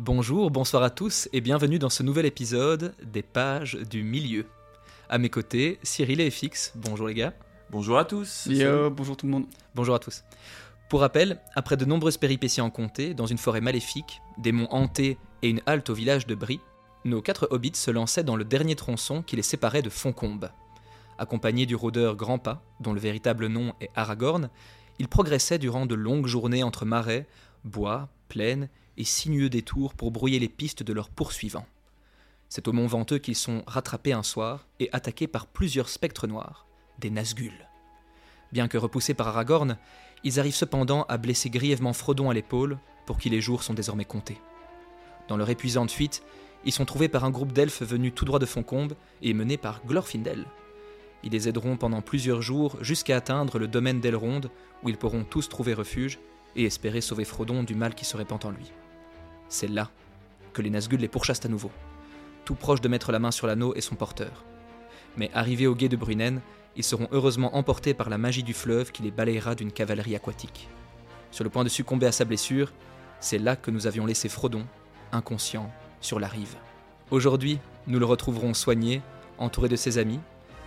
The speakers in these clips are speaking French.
Bonjour, bonsoir à tous et bienvenue dans ce nouvel épisode des pages du milieu. À mes côtés, Cyril et FX. Bonjour les gars. Bonjour à tous. Yo, bonjour tout le monde. Bonjour à tous. Pour rappel, après de nombreuses péripéties en comté, dans une forêt maléfique, des monts hantés et une halte au village de Brie, nos quatre hobbits se lançaient dans le dernier tronçon qui les séparait de Foncombe. Accompagnés du rôdeur Grandpas, dont le véritable nom est Aragorn, ils progressaient durant de longues journées entre marais, bois, plaines et sinueux détours pour brouiller les pistes de leurs poursuivants. C'est au mont Venteux qu'ils sont rattrapés un soir et attaqués par plusieurs spectres noirs, des Nazgûl. Bien que repoussés par Aragorn, ils arrivent cependant à blesser grièvement Frodon à l'épaule, pour qui les jours sont désormais comptés. Dans leur épuisante fuite, ils sont trouvés par un groupe d'elfes venus tout droit de Foncombe et menés par Glorfindel. Ils les aideront pendant plusieurs jours jusqu'à atteindre le domaine d'Elrond, où ils pourront tous trouver refuge et espérer sauver Frodon du mal qui se répand en lui. C'est là que les Nazgûl les pourchassent à nouveau, tout proche de mettre la main sur l'anneau et son porteur. Mais arrivés au guet de Brunen, ils seront heureusement emportés par la magie du fleuve qui les balayera d'une cavalerie aquatique. Sur le point de succomber à sa blessure, c'est là que nous avions laissé Frodon, inconscient, sur la rive. Aujourd'hui, nous le retrouverons soigné, entouré de ses amis,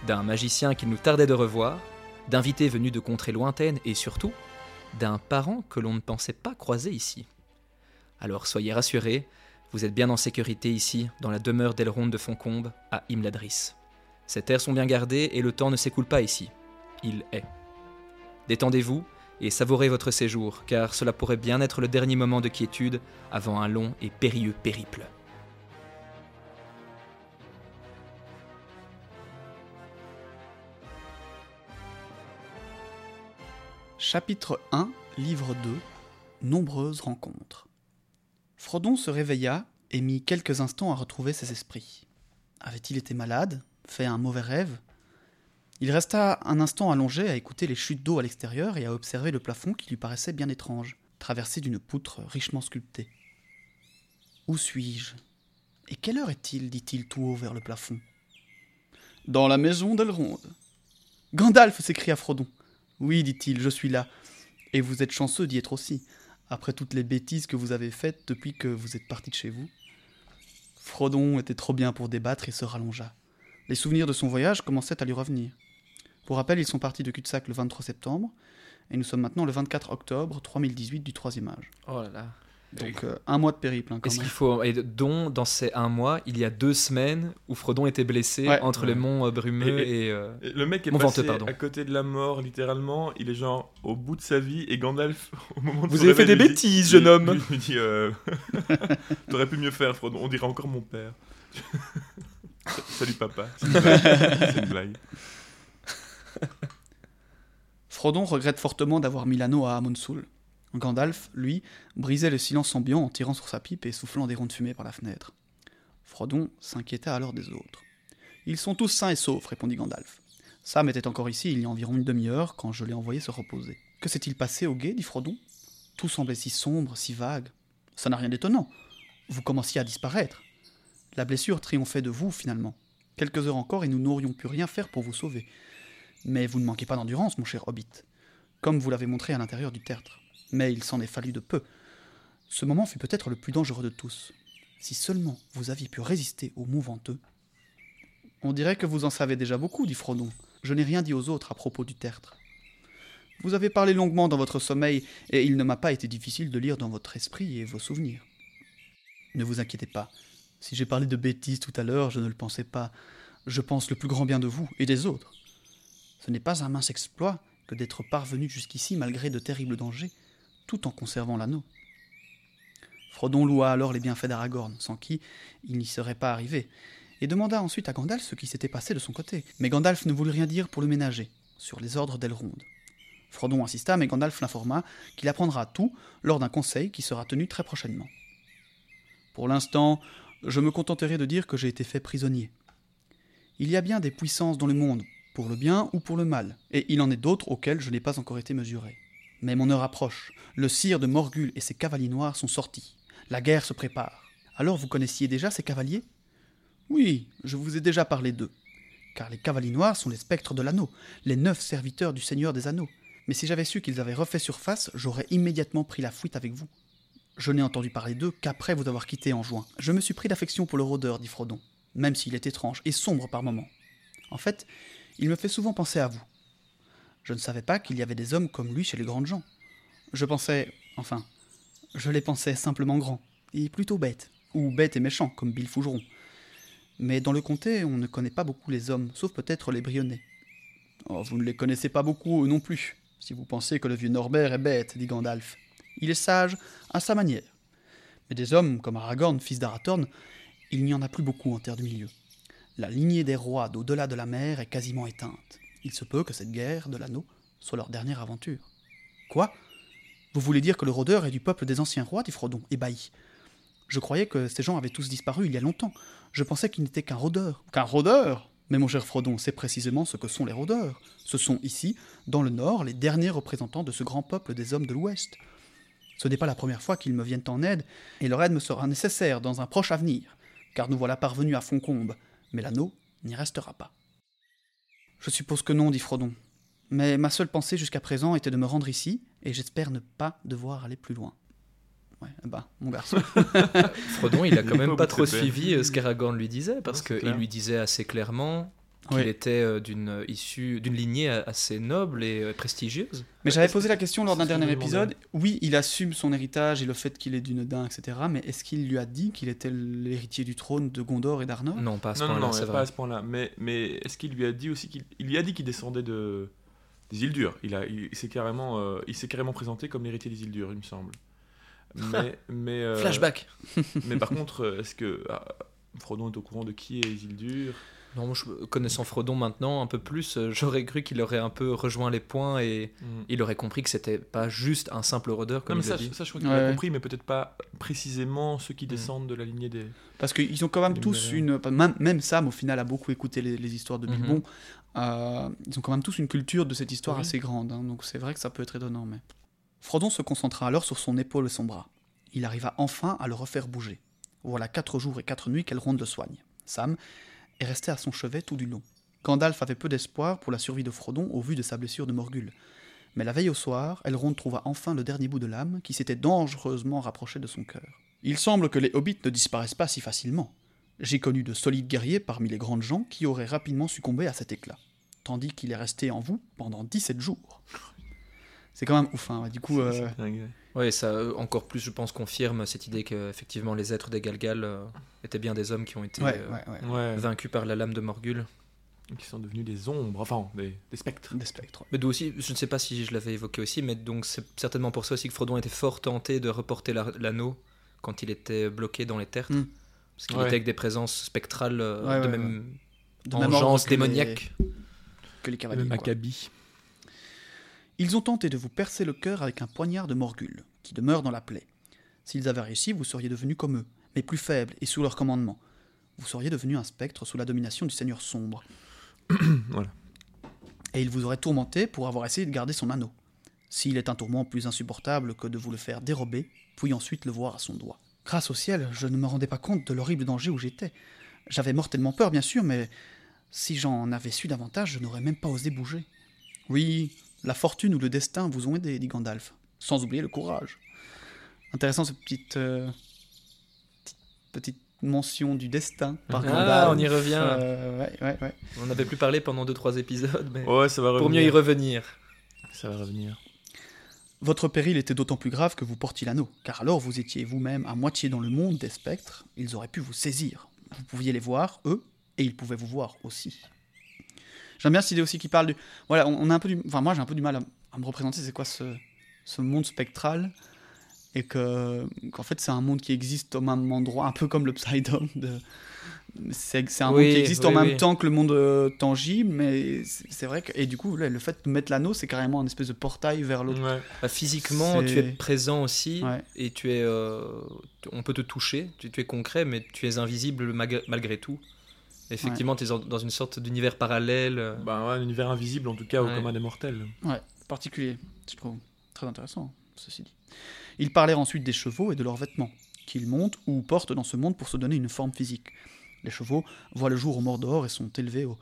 d'un magicien qu'il nous tardait de revoir, d'invités venus de contrées lointaines et surtout d'un parent que l'on ne pensait pas croiser ici. Alors soyez rassurés, vous êtes bien en sécurité ici, dans la demeure d'Elrond de Foncombe, à Imladris. Ces terres sont bien gardées et le temps ne s'écoule pas ici. Il est. Détendez-vous et savourez votre séjour, car cela pourrait bien être le dernier moment de quiétude avant un long et périlleux périple. Chapitre 1, livre 2 Nombreuses rencontres. Frodon se réveilla et mit quelques instants à retrouver ses esprits. Avait-il été malade Fait un mauvais rêve? Il resta un instant allongé à écouter les chutes d'eau à l'extérieur et à observer le plafond qui lui paraissait bien étrange, traversé d'une poutre richement sculptée. Où suis-je? Et quelle heure est-il dit-il tout haut vers le plafond. Dans la maison d'Elrond. Gandalf s'écria Frodon. Oui, dit-il, je suis là. Et vous êtes chanceux d'y être aussi, après toutes les bêtises que vous avez faites depuis que vous êtes parti de chez vous. Frodon était trop bien pour débattre et se rallongea. Les souvenirs de son voyage commençaient à lui revenir. Pour rappel, ils sont partis de Cutsac le 23 septembre, et nous sommes maintenant le 24 octobre 3018 du troisième âge. Oh là là. Donc euh, un mois de périple hein, Est-ce qu'il faut. Et dont, dans ces un mois, il y a deux semaines où Frodon était blessé Ouais. entre les monts euh, brumeux Et- et. euh, Et Le mec est Mon passé venteux, à côté de la mort, littéralement. Il est genre au bout de sa vie et Gandalf, au moment de Vous avez fait des dit- bêtises, jeune homme. lui- lui dit euh, T'aurais pu mieux faire, Frodon. On dirait encore mon père. Salut papa. C'est une blague. C'est une blague. Frodon regrette fortement d'avoir mis l'anneau à Amonsoul. Gandalf, lui, brisait le silence ambiant en tirant sur sa pipe et soufflant des ronds de fumée par la fenêtre. Frodon s'inquiéta alors des autres. Ils sont tous sains et saufs, répondit Gandalf. Sam était encore ici il y a environ une demi-heure quand je l'ai envoyé se reposer. Que s'est-il passé au guet? dit Frodon. Tout semblait si sombre, si vague. Ça n'a rien d'étonnant. Vous commenciez à disparaître. La blessure triomphait de vous, finalement. Quelques heures encore et nous n'aurions pu rien faire pour vous sauver. Mais vous ne manquez pas d'endurance, mon cher Hobbit, comme vous l'avez montré à l'intérieur du tertre. Mais il s'en est fallu de peu. Ce moment fut peut-être le plus dangereux de tous. Si seulement vous aviez pu résister au mouvanteux. On dirait que vous en savez déjà beaucoup, dit Frodon. Je n'ai rien dit aux autres à propos du tertre. Vous avez parlé longuement dans votre sommeil, et il ne m'a pas été difficile de lire dans votre esprit et vos souvenirs. Ne vous inquiétez pas. Si j'ai parlé de bêtises tout à l'heure, je ne le pensais pas. Je pense le plus grand bien de vous et des autres. Ce n'est pas un mince exploit que d'être parvenu jusqu'ici malgré de terribles dangers, tout en conservant l'anneau. Frodon loua alors les bienfaits d'Aragorn, sans qui il n'y serait pas arrivé, et demanda ensuite à Gandalf ce qui s'était passé de son côté. Mais Gandalf ne voulut rien dire pour le ménager, sur les ordres d'Elrond. Frodon insista, mais Gandalf l'informa qu'il apprendra tout lors d'un conseil qui sera tenu très prochainement. Pour l'instant, je me contenterai de dire que j'ai été fait prisonnier. Il y a bien des puissances dans le monde, pour le bien ou pour le mal, et il en est d'autres auxquelles je n'ai pas encore été mesuré. Mais mon heure approche, le sire de Morgul et ses cavaliers noirs sont sortis. La guerre se prépare. Alors vous connaissiez déjà ces cavaliers? Oui, je vous ai déjà parlé d'eux. Car les cavaliers noirs sont les spectres de l'anneau, les neuf serviteurs du Seigneur des Anneaux. Mais si j'avais su qu'ils avaient refait surface, j'aurais immédiatement pris la fuite avec vous. Je n'ai entendu parler d'eux qu'après vous avoir quitté en juin. Je me suis pris d'affection pour le rôdeur, dit Frodon, même s'il est étrange et sombre par moments. En fait, il me fait souvent penser à vous. Je ne savais pas qu'il y avait des hommes comme lui chez les grandes gens. Je pensais, enfin, je les pensais simplement grands, et plutôt bêtes, ou bêtes et méchants, comme Bill Fougeron. Mais dans le comté, on ne connaît pas beaucoup les hommes, sauf peut-être les Brionnais. Oh, vous ne les connaissez pas beaucoup, non plus, si vous pensez que le vieux Norbert est bête, dit Gandalf. Il est sage, à sa manière. Mais des hommes comme Aragorn, fils d'Arathorn, il n'y en a plus beaucoup en Terre du Milieu. La lignée des rois d'au-delà de la mer est quasiment éteinte. Il se peut que cette guerre de l'anneau soit leur dernière aventure. Quoi? Vous voulez dire que le rôdeur est du peuple des anciens rois dit Frodon, ébahi. Je croyais que ces gens avaient tous disparu il y a longtemps. Je pensais qu'il n'était qu'un rôdeur. Qu'un rôdeur? Mais mon cher Frodon, c'est précisément ce que sont les rôdeurs. Ce sont ici, dans le Nord, les derniers représentants de ce grand peuple des hommes de l'Ouest. Ce n'est pas la première fois qu'ils me viennent en aide, et leur aide me sera nécessaire dans un proche avenir, car nous voilà parvenus à Foncombe, mais l'anneau n'y restera pas. Je suppose que non, dit Frodon. Mais ma seule pensée jusqu'à présent était de me rendre ici, et j'espère ne pas devoir aller plus loin. Ouais, bah, mon garçon. Frodon, il a quand même pas trop suivi euh, ce qu'Aragorn lui disait, parce qu'il lui disait assez clairement qu'il Oui. était euh, d'une euh, issue, d'une lignée a- assez noble et euh, prestigieuse. Mais j'avais posé la question lors d'un dernier épisode. Oui, il assume son héritage et le fait qu'il est d'une dain, etc. Mais est-ce qu'il lui a dit qu'il était l'héritier du trône de Gondor et d'Arnor? Non, pas à ce Non, non, point-là, non, c'est pas à ce point-là. Mais, mais est-ce qu'il lui a dit aussi qu'il il lui a dit qu'il descendait de des îles dures Il a, il, s'est carrément, euh, il s'est carrément présenté comme l'héritier des îles dures, il me semble. Mais, mais euh, Flashback Mais par contre, est-ce que ah, Frodon est au courant de qui est les îles dures? Non, moi, je- connaissant Frodon maintenant un peu plus, euh, j'aurais cru qu'il aurait un peu rejoint les points et il aurait compris que c'était pas juste un simple rôdeur Non, comme mais il ça, dit. ça, je crois qu'il Ouais. a compris, mais peut-être pas précisément ceux qui Mm. descendent de la lignée des. Parce qu'ils ont quand même tous Numériens. une. Même, même Sam, au final, a beaucoup écouté les, les histoires de Mhm. Bilbon. Euh, ils ont quand même tous une culture de cette histoire Oui. assez grande. hein, donc c'est vrai que ça peut être étonnant. Mais... Frodon se concentra alors sur son épaule et son bras. Il arriva enfin à le refaire bouger. Voilà quatre jours et quatre nuits qu'elle ronde le soigne. Sam est resté à son chevet tout du long. Gandalf avait peu d'espoir pour la survie de Frodon au vu de sa blessure de Morgul. Mais la veille au soir, Elrond trouva enfin le dernier bout de lame qui s'était dangereusement rapproché de son cœur. Il semble que les hobbits ne disparaissent pas si facilement. J'ai connu de solides guerriers parmi les grandes gens qui auraient rapidement succombé à cet éclat, tandis qu'il est resté en vous pendant 17 jours. C'est quand même ouf, hein. du coup... euh. Oui, ça euh, encore plus, je pense, confirme cette idée que effectivement les êtres des Galgal euh, étaient bien des hommes qui ont été ouais, euh, ouais, ouais. Ouais, vaincus par la lame de Morgul. qui sont devenus des ombres, enfin des, des spectres. Des spectres. Mais d'où aussi, je ne sais pas si je l'avais évoqué aussi, mais donc c'est certainement pour ça aussi que Frodon était fort tenté de reporter la- l'anneau quand il était bloqué dans les tertres. Hmm. Parce qu'il Ouais. était avec des présences spectrales Ouais, de ouais, même De que les- démoniaque. Que les Le cavaliers. quoi. Maccabi. Ils ont tenté de vous percer le cœur avec un poignard de Morgul, qui demeure dans la plaie. S'ils avaient réussi, vous seriez devenus comme eux, mais plus faibles et sous leur commandement. Vous seriez devenu un spectre sous la domination du Seigneur sombre. Voilà. Et il vous aurait tourmenté pour avoir essayé de garder son anneau. S'il est un tourment plus insupportable que de vous le faire dérober, puis ensuite le voir à son doigt. Grâce au ciel, je ne me rendais pas compte de l'horrible danger où j'étais. J'avais mortellement peur, bien sûr, mais si j'en avais su davantage, je n'aurais même pas osé bouger. Oui, la fortune ou le destin vous ont aidé, dit Gandalf, sans oublier le courage. Intéressant cette petite, euh, petite, petite mention du destin par Ah, Gandalf. on y revient. Euh, ouais, ouais, ouais. On n'avait plus parlé pendant 2-3 épisodes, mais Ouais, ça va revenir. pour mieux y revenir. Ça va revenir. Votre péril était d'autant plus grave que vous portiez l'anneau, car alors vous étiez vous-même à moitié dans le monde des spectres, ils auraient pu vous saisir. Vous pouviez les voir, eux, et ils pouvaient vous voir aussi. J'aime bien cette idée aussi qui parle du... Voilà, on, on a un peu du... Enfin, moi j'ai un peu du mal à, à me représenter c'est quoi ce, ce monde spectral, et que qu'en fait c'est un monde qui existe au même endroit, un peu comme le Psydom de... C'est c'est un Oui, monde qui existe en même oui. temps que le monde euh, tangible, mais c'est c'est vrai que... Et du coup, là, le fait de mettre l'anneau, c'est carrément un espèce de portail vers l'autre. Ouais. Bah, physiquement, C'est- tu es présent aussi Ouais. et tu es, euh, on peut te toucher, tu, tu es concret, mais tu es invisible malgré, malgré tout. Effectivement, tu es dans une sorte d'univers parallèle. euh, Bah, ouais, un univers invisible, en tout cas, au Ouais. commun des mortels. particulier, je trouve. Très intéressant, ceci dit. Ils parlèrent ensuite des chevaux et de leurs vêtements, qu'ils montent ou portent dans ce monde pour se donner une forme physique. Les chevaux voient le jour au Mordor et sont élevés au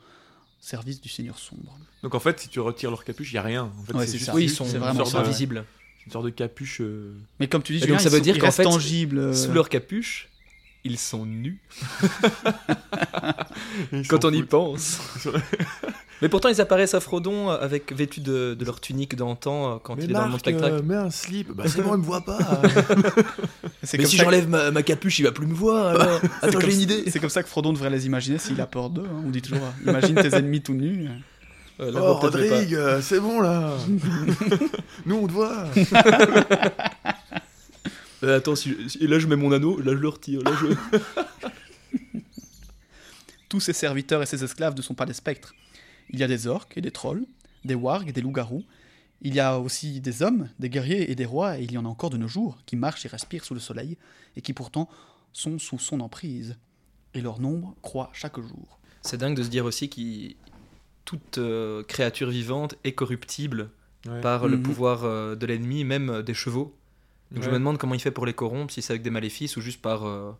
service du Seigneur sombre. Donc en fait, si tu retires leur capuche, il n'y a rien. En fait, Ouais, c'est juste ça. oui, ils sont, vraiment de- invisibles. une sorte de capuche. euh, Mais comme tu dis, Et Julien, donc ça veut sont- dire qu'en fait, tangibles. euh, Sous leur capuche, ils sont nus. ils Quand on y pense. Mais pourtant, ils apparaissent à Frodon avec vêtus de, de leur tunique d'antan euh, quand Mais il est dans le Marc, spectacle. euh, mets un slip. Bah c'est bon, il me voit pas. C'est Mais comme si que- j'enlève ma, ma capuche, il va plus me voir. alors. c'est Attends, comme- j'ai une idée. C'est comme ça que Frodon devrait les imaginer s'il a peur d'eux. hein. On dit toujours, euh, imagine tes ennemis tout nus. Euh, là, oh. Rodrigue, euh, c'est bon là. Nous, on te voit. Euh, attends, si je- si- là je mets mon anneau, là je le retire. Là, je... Tous ces serviteurs et ces esclaves ne sont pas des spectres. Il y a des orques et des trolls, des wargs et des loups-garous. Il y a aussi des hommes, des guerriers et des rois, et il y en a encore de nos jours, qui marchent et respirent sous le soleil, et qui pourtant sont sous son emprise. Et leur nombre croît chaque jour. C'est dingue de se dire aussi que toute euh, créature vivante est corruptible Ouais. par le Mhm. pouvoir euh, de l'ennemi, même euh, des chevaux. Donc je me demande comment il fait pour les corrompre, si c'est avec des maléfices ou juste par euh,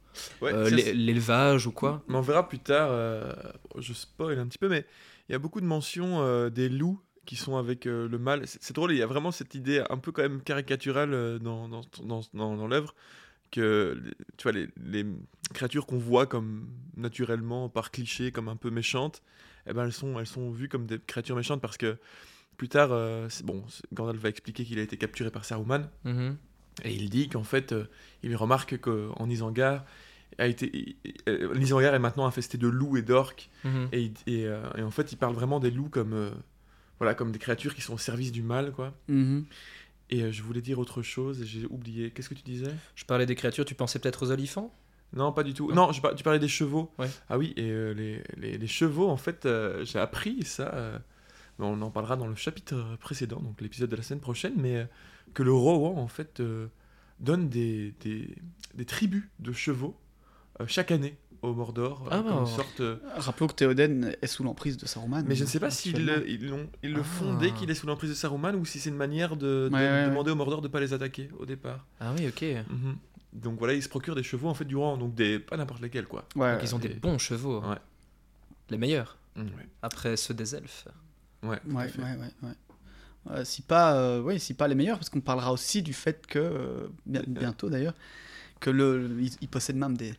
Ouais, euh, l'élevage ou quoi. Mais on verra plus tard, euh, je spoil un petit peu, mais il y a beaucoup de mentions des loups qui sont avec le mal. C'est drôle, il y a vraiment cette idée un peu quand même caricaturale dans, dans, dans, dans- dans l'œuvre, que les- tu vois, les, les créatures qu'on voit comme naturellement, par cliché, comme un peu méchantes, eh ben elles, sont, elles sont vues comme des créatures méchantes parce que plus tard, euh, bon, Gandalf va expliquer qu'il a été capturé par Saruman. Mhm. Et il dit qu'en fait, euh, il remarque qu'en Isengard, a été, euh, l'Isengard est maintenant infesté de loups et d'orques. Mhm. Et, il- et, euh, et en fait, il parle vraiment des loups comme, euh, voilà, comme des créatures qui sont au service du mal. quoi. Mhm. Et euh, je voulais dire autre chose et j'ai oublié. Qu'est-ce que tu disais? Je parlais des créatures, tu pensais peut-être aux olifants Non, pas du tout. Non, je par- tu parlais des chevaux. Ouais. Ah oui, et euh, les, les- les chevaux, en fait, euh, j'ai appris ça. euh, on en parlera dans le chapitre précédent, donc l'épisode de la semaine prochaine, mais euh, que le Rohan, en fait, euh, donne des, des, des tribus de chevaux euh, chaque année au Mordor. euh, Ah, comme une sorte, euh, Rappelons que Théoden est sous l'emprise de Saruman. mais je ne sais pas s'ils ils, le font Ah. dès qu'il est sous l'emprise de Saruman ou si c'est une manière de, de Ouais, ouais, demander au Mordor de ne pas les attaquer au départ. Ah oui, ok. Mhm. Donc voilà, ils se procurent des chevaux en fait du Rohan, donc des, pas n'importe lesquels quoi. Ouais, Donc ils ont des bons chevaux. Ouais. Les meilleurs. Ouais. Après ceux des elfes. Ouais, ouais, ouais, ouais. Euh, si pas, euh, ouais, si pas les meilleurs, parce qu'on parlera aussi du fait que euh, bien- bientôt d'ailleurs, que le, il, il possède même des,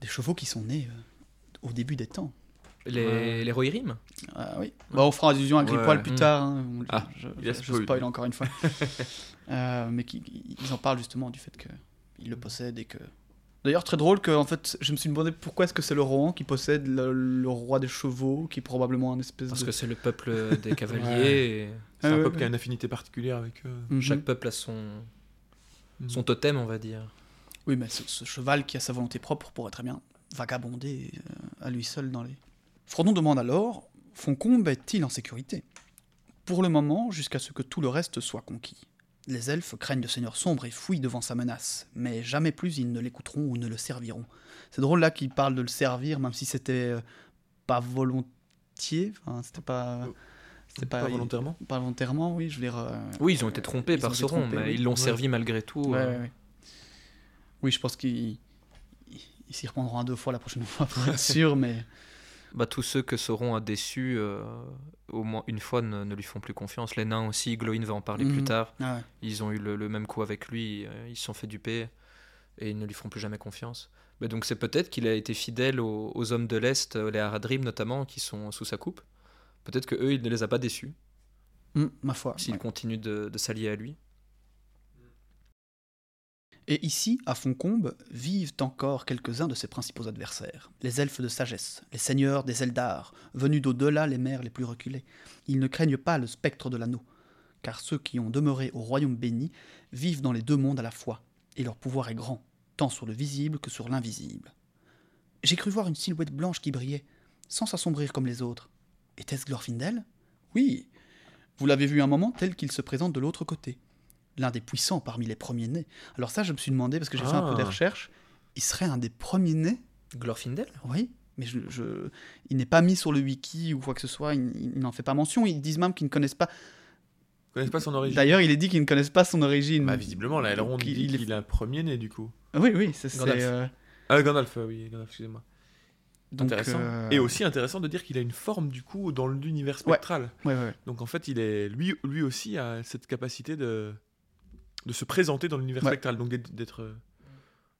des chevaux qui sont nés euh, au début des temps. Les, les Rohirrim Ah oui. Bah, on fera allusion à Gripoil Ouais. plus Mm. tard. hein. On- Ah, je, je- je spoil. encore une fois. Euh, mais qui, ils en parlent justement du fait qu'ils le possèdent et que. D'ailleurs, très drôle que en fait, je me suis demandé pourquoi est-ce que c'est le Rohan qui possède le, le roi des chevaux, qui est probablement un espèce Parce de. que c'est le peuple des cavaliers. et C'est Ah un ouais, peuple qui a une affinité particulière avec eux. Mhm. Chaque peuple a son, Mhm. son totem, on va dire. Oui, mais ce, ce cheval qui a sa volonté propre pourrait très bien vagabonder euh, à lui seul dans les. Frodon demande alors Foncombe est-il en sécurité? Pour le moment, jusqu'à ce que tout le reste soit conquis. Les elfes craignent le seigneur sombre et fuient devant sa menace, mais jamais plus ils ne l'écouteront ou ne le serviront. C'est drôle là qu'il parle de le servir, même si c'était euh, pas volontiers, enfin, c'était pas. C'était Pas, pas, volontairement? pas volontairement, oui, je veux dire. euh, Oui, ils ont été trompés ils par Sauron, trompés, mais oui. ils l'ont Ouais. servi malgré tout. Ouais, euh. ouais, ouais. Oui, je pense qu'ils ils s'y reprendront un deux fois la prochaine fois pour être sûr, mais Bah, tous ceux que Sauron a déçus, euh, au moins une fois, ne, ne lui font plus confiance. Les nains aussi, Glowin va en parler plus Mhm. tard. ah ouais. Ils ont eu le, le même coup avec lui, euh, ils se sont fait duper et ils ne lui feront plus jamais confiance. Mais donc c'est peut-être qu'il a été fidèle aux, aux hommes de l'Est, euh, les Haradrim notamment, qui sont sous sa coupe. Peut-être que eux, il ne les a pas déçus, Hum, ma foi. s'ils ouais. de s'allier à lui. Et ici, à Foncombe, vivent encore quelques-uns de ses principaux adversaires, les elfes de sagesse, les seigneurs des Eldar, venus d'au-delà les mers les plus reculées. Ils ne craignent pas le spectre de l'anneau, car ceux qui ont demeuré au royaume béni vivent dans les deux mondes à la fois, et leur pouvoir est grand, tant sur le visible que sur l'invisible. J'ai cru voir une silhouette blanche qui brillait, sans s'assombrir comme les autres. Était-ce Glorfindel? Oui. Vous l'avez vu un moment tel qu'il se présente de l'autre côté. L'un des puissants parmi les premiers-nés. Alors ça, je me suis demandé, parce que j'ai fait un peu des Ah. recherches, il serait un des premiers-nés Glorfindel Oui. Mais je, je- il n'est pas mis sur le wiki ou quoi que ce soit, il, il n'en fait pas mention. Ils disent même qu'ils ne connaissent pas. Vous connaissez pas son origine D'ailleurs, il est dit qu'ils ne connaissent pas son origine. Bah, visiblement, là, Elrond dit il est- qu'il est un premier-né, du coup. Oui, oui, c'est. c'est, Gandalf. euh, Ah, Gandalf, oui, Gandalf, excusez-moi. donc, intéressant. euh, Et aussi intéressant de dire qu'il a une forme, du coup, dans l'univers spectral. Ouais, ouais, ouais. Donc, en fait, il est lui, lui aussi a cette capacité de de se présenter dans l'univers Ouais. spectral, donc d'être. euh,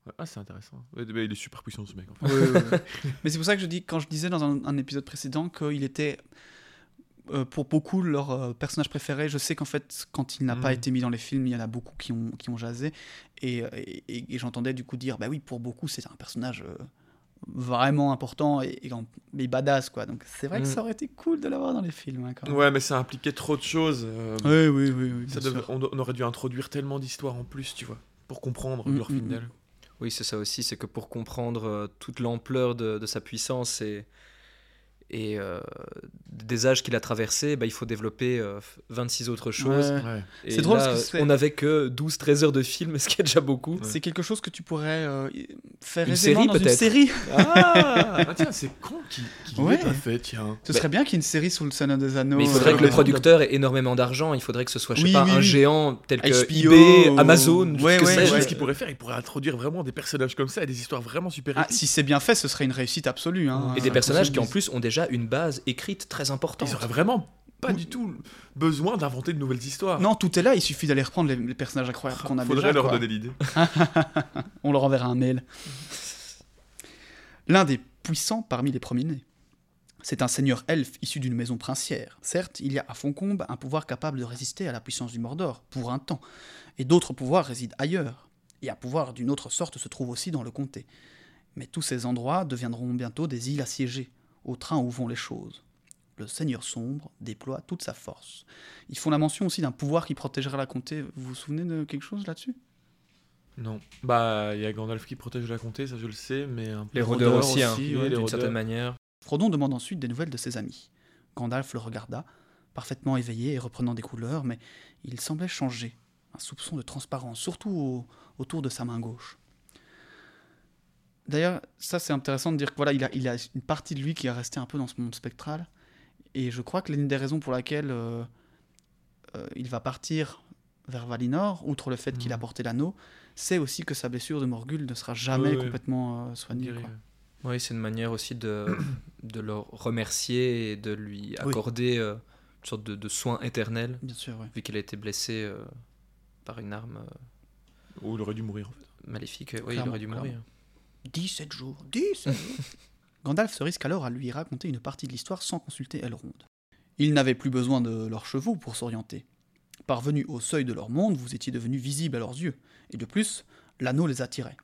ouais. Ah, c'est intéressant. Ouais, mais il est super puissant ce mec. en fait. Ouais, ouais, ouais. Mais c'est pour ça que je dis, quand je disais dans un, un épisode précédent qu'il était euh, pour beaucoup leur euh, personnage préféré, je sais qu'en fait, quand il n'a pas Mhm. été mis dans les films, il y en a beaucoup qui ont, qui ont jasé. Et, et, et- et j'entendais du coup dire, bah oui, pour beaucoup, c'est un personnage euh, vraiment important et, et, badass, quoi. Donc c'est vrai que Mhm. ça aurait été cool de l'avoir dans les films, hein, quand même. Ouais, mais ça impliquait trop de choses. euh, Oui, oui, oui. oui ça devait- on, on aurait dû introduire tellement d'histoires en plus, tu vois, pour comprendre Mm, Glorfindel. mm, mm. Oui, c'est ça aussi, c'est que pour comprendre euh, toute l'ampleur de, de sa puissance et, et euh, des âges qu'il a traversés, bah, il faut développer euh, 26 autres choses. Ouais. Ouais. Et C'est drôle là, parce que c'est- on n'avait que 12-13 heures de film, ce qui est déjà beaucoup. Ouais. C'est quelque chose que tu pourrais euh, faire Une série, dans une série. Ah, ah, tiens, c'est con qu'il qu Ouais. l'ait pas fait, tiens. Ce serait bien qu'il y ait une série sur le Seigneur des Anneaux. Mais il euh, faudrait que le producteur ait énormément d'argent, il faudrait que ce soit, je sais Oui, pas, oui, un oui. géant tel que HBO, eBay, ou- Amazon, Ouais, ce qu'il pourrait faire, il pourrait introduire vraiment des personnages comme ça et des histoires vraiment super Ah, si c'est bien fait, ce serait une réussite absolue. hein. Et des Euh, personnages qui en plus ont déjà une base écrite très importante. Ils auraient vraiment pas Oui. du tout besoin d'inventer de nouvelles histoires. Non, tout est là, il suffit d'aller reprendre les, les personnages incroyables qu'on a Faudrait déjà. leur quoi. donner l'idée. On leur enverra un mail. L'un des puissants parmi les premiers-nés. C'est un seigneur elfe issu d'une maison princière. Certes, il y a à Foncombe un pouvoir capable de résister à la puissance du Mordor, pour un temps, et d'autres pouvoirs résident ailleurs, et un pouvoir d'une autre sorte se trouve aussi dans le comté. Mais tous ces endroits deviendront bientôt des îles assiégées, au train où vont les choses. Le seigneur sombre déploie toute sa force. Ils font la mention aussi d'un pouvoir qui protégera la comté. Vous vous souvenez de quelque chose là-dessus? Non. Bah, il y a Gandalf qui protège la comté, ça je le sais, mais un peu. Les rôdeurs aussi, hein, aussi, ouais, les d'une certaine manière. Frodon demande ensuite des nouvelles de ses amis. Gandalf le regarda, parfaitement éveillé et reprenant des couleurs, mais il semblait changer. Un soupçon de transparence, surtout au- autour de sa main gauche. D'ailleurs, ça c'est intéressant de dire que voilà, il a, il a une partie de lui qui est restée un peu dans ce monde spectral. Et je crois que l'une des raisons pour laquelle euh, euh, il va partir vers Valinor, outre le fait qu'il a Mhm. porté l'anneau, c'est aussi que sa blessure de Morgul ne sera jamais complètement euh, soignée. quoi. Oui, c'est une manière aussi de, de le remercier et de lui Oui. accorder euh, une sorte de, de soin éternel, Bien sûr, oui. vu qu'il a été blessé euh, par une arme euh, Ou il aurait dû mourir en fait. maléfique. Oui, il aurait dû mourir. clairement. 17 jours, 17 jours. Gandalf se risque alors à lui raconter une partie de l'histoire sans consulter Elrond. Il n'avait plus besoin de leurs chevaux pour s'orienter. Parvenus au seuil de leur monde, vous étiez devenus visibles à leurs yeux, et de plus, l'anneau les attirait.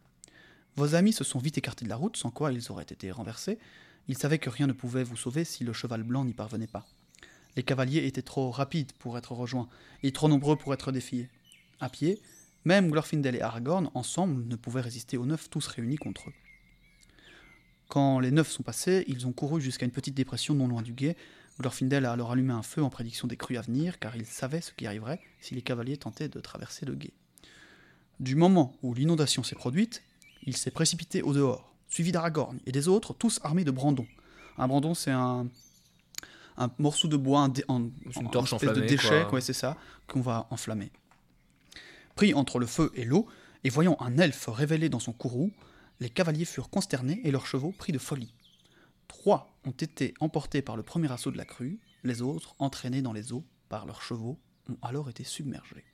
Vos amis se sont vite écartés de la route, sans quoi ils auraient été renversés. Ils savaient que rien ne pouvait vous sauver si le cheval blanc n'y parvenait pas. Les cavaliers étaient trop rapides pour être rejoints, et trop nombreux pour être défiés. À pied, même Glorfindel et Aragorn, ensemble, ne pouvaient résister aux neufs tous réunis contre eux. Quand les neufs sont passés, ils ont couru jusqu'à une petite dépression non loin du guet. Glorfindel a alors allumé un feu en prédiction des crues à venir, car il savait ce qui arriverait si les cavaliers tentaient de traverser le guet. Du moment où l'inondation s'est produite, il s'est précipité au dehors, suivi d'Aragorn et des autres, tous armés de brandons. Un brandon, c'est un, un morceau de bois, un dé- en, C'est une torche espèce de enflammée, déchet, quoi. ouais, c'est ça, qu'on va enflammer. Pris entre le feu et l'eau, et voyant un elfe révélé dans son courroux, les cavaliers furent consternés et leurs chevaux pris de folie. Trois ont été emportés par le premier assaut de la crue, les autres, entraînés dans les eaux par leurs chevaux, ont alors été submergés.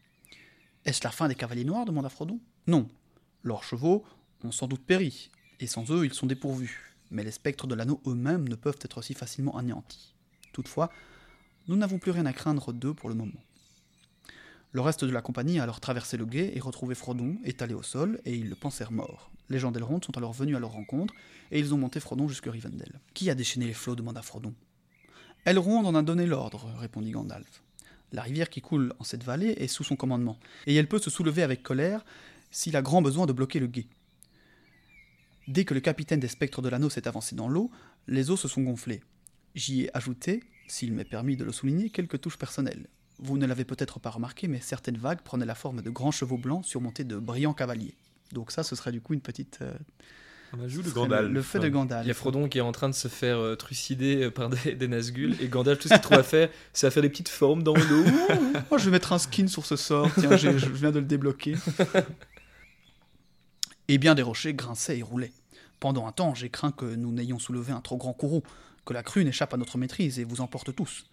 Est-ce la fin des cavaliers noirs demanda Frodon. Non. Leurs chevaux ont sans doute péri, et sans eux ils sont dépourvus. Mais les spectres de l'anneau eux-mêmes ne peuvent être aussi facilement anéantis. Toutefois, nous n'avons plus rien à craindre d'eux pour le moment. Le reste de la compagnie a alors traversé le guet et retrouvé Frodon étalé au sol, et ils le pensèrent mort. Les gens d'Elrond sont alors venus à leur rencontre, et ils ont monté Frodon jusque Rivendell. Qui a déchaîné les flots demanda Frodon. Elrond en a donné l'ordre, répondit Gandalf. La rivière qui coule en cette vallée est sous son commandement, et elle peut se soulever avec colère s'il a grand besoin de bloquer le guet. Dès que le capitaine des spectres de l'anneau s'est avancé dans l'eau, les eaux se sont gonflées. J'y ai ajouté, s'il m'est permis de le souligner, quelques touches personnelles. Vous ne l'avez peut-être pas remarqué, mais certaines vagues prenaient la forme de grands chevaux blancs surmontés de brillants cavaliers. Donc ça, ce serait du coup une petite... euh, On a joué le Gandalf. Le, le fait de Gandalf. Il y a Frodon qui est en train de se faire euh, trucider euh, par des, des Nazgûl, et Gandalf, tout ce qu'il trouve à faire, c'est à faire des petites formes dans l'eau. Moi, je vais mettre un skin sur ce sort. Tiens, je viens de le débloquer. Et bien des rochers grinçaient et roulaient. Pendant un temps, j'ai craint que nous n'ayons soulevé un trop grand courroux, que la crue n'échappe à notre maîtrise et vous emporte tous.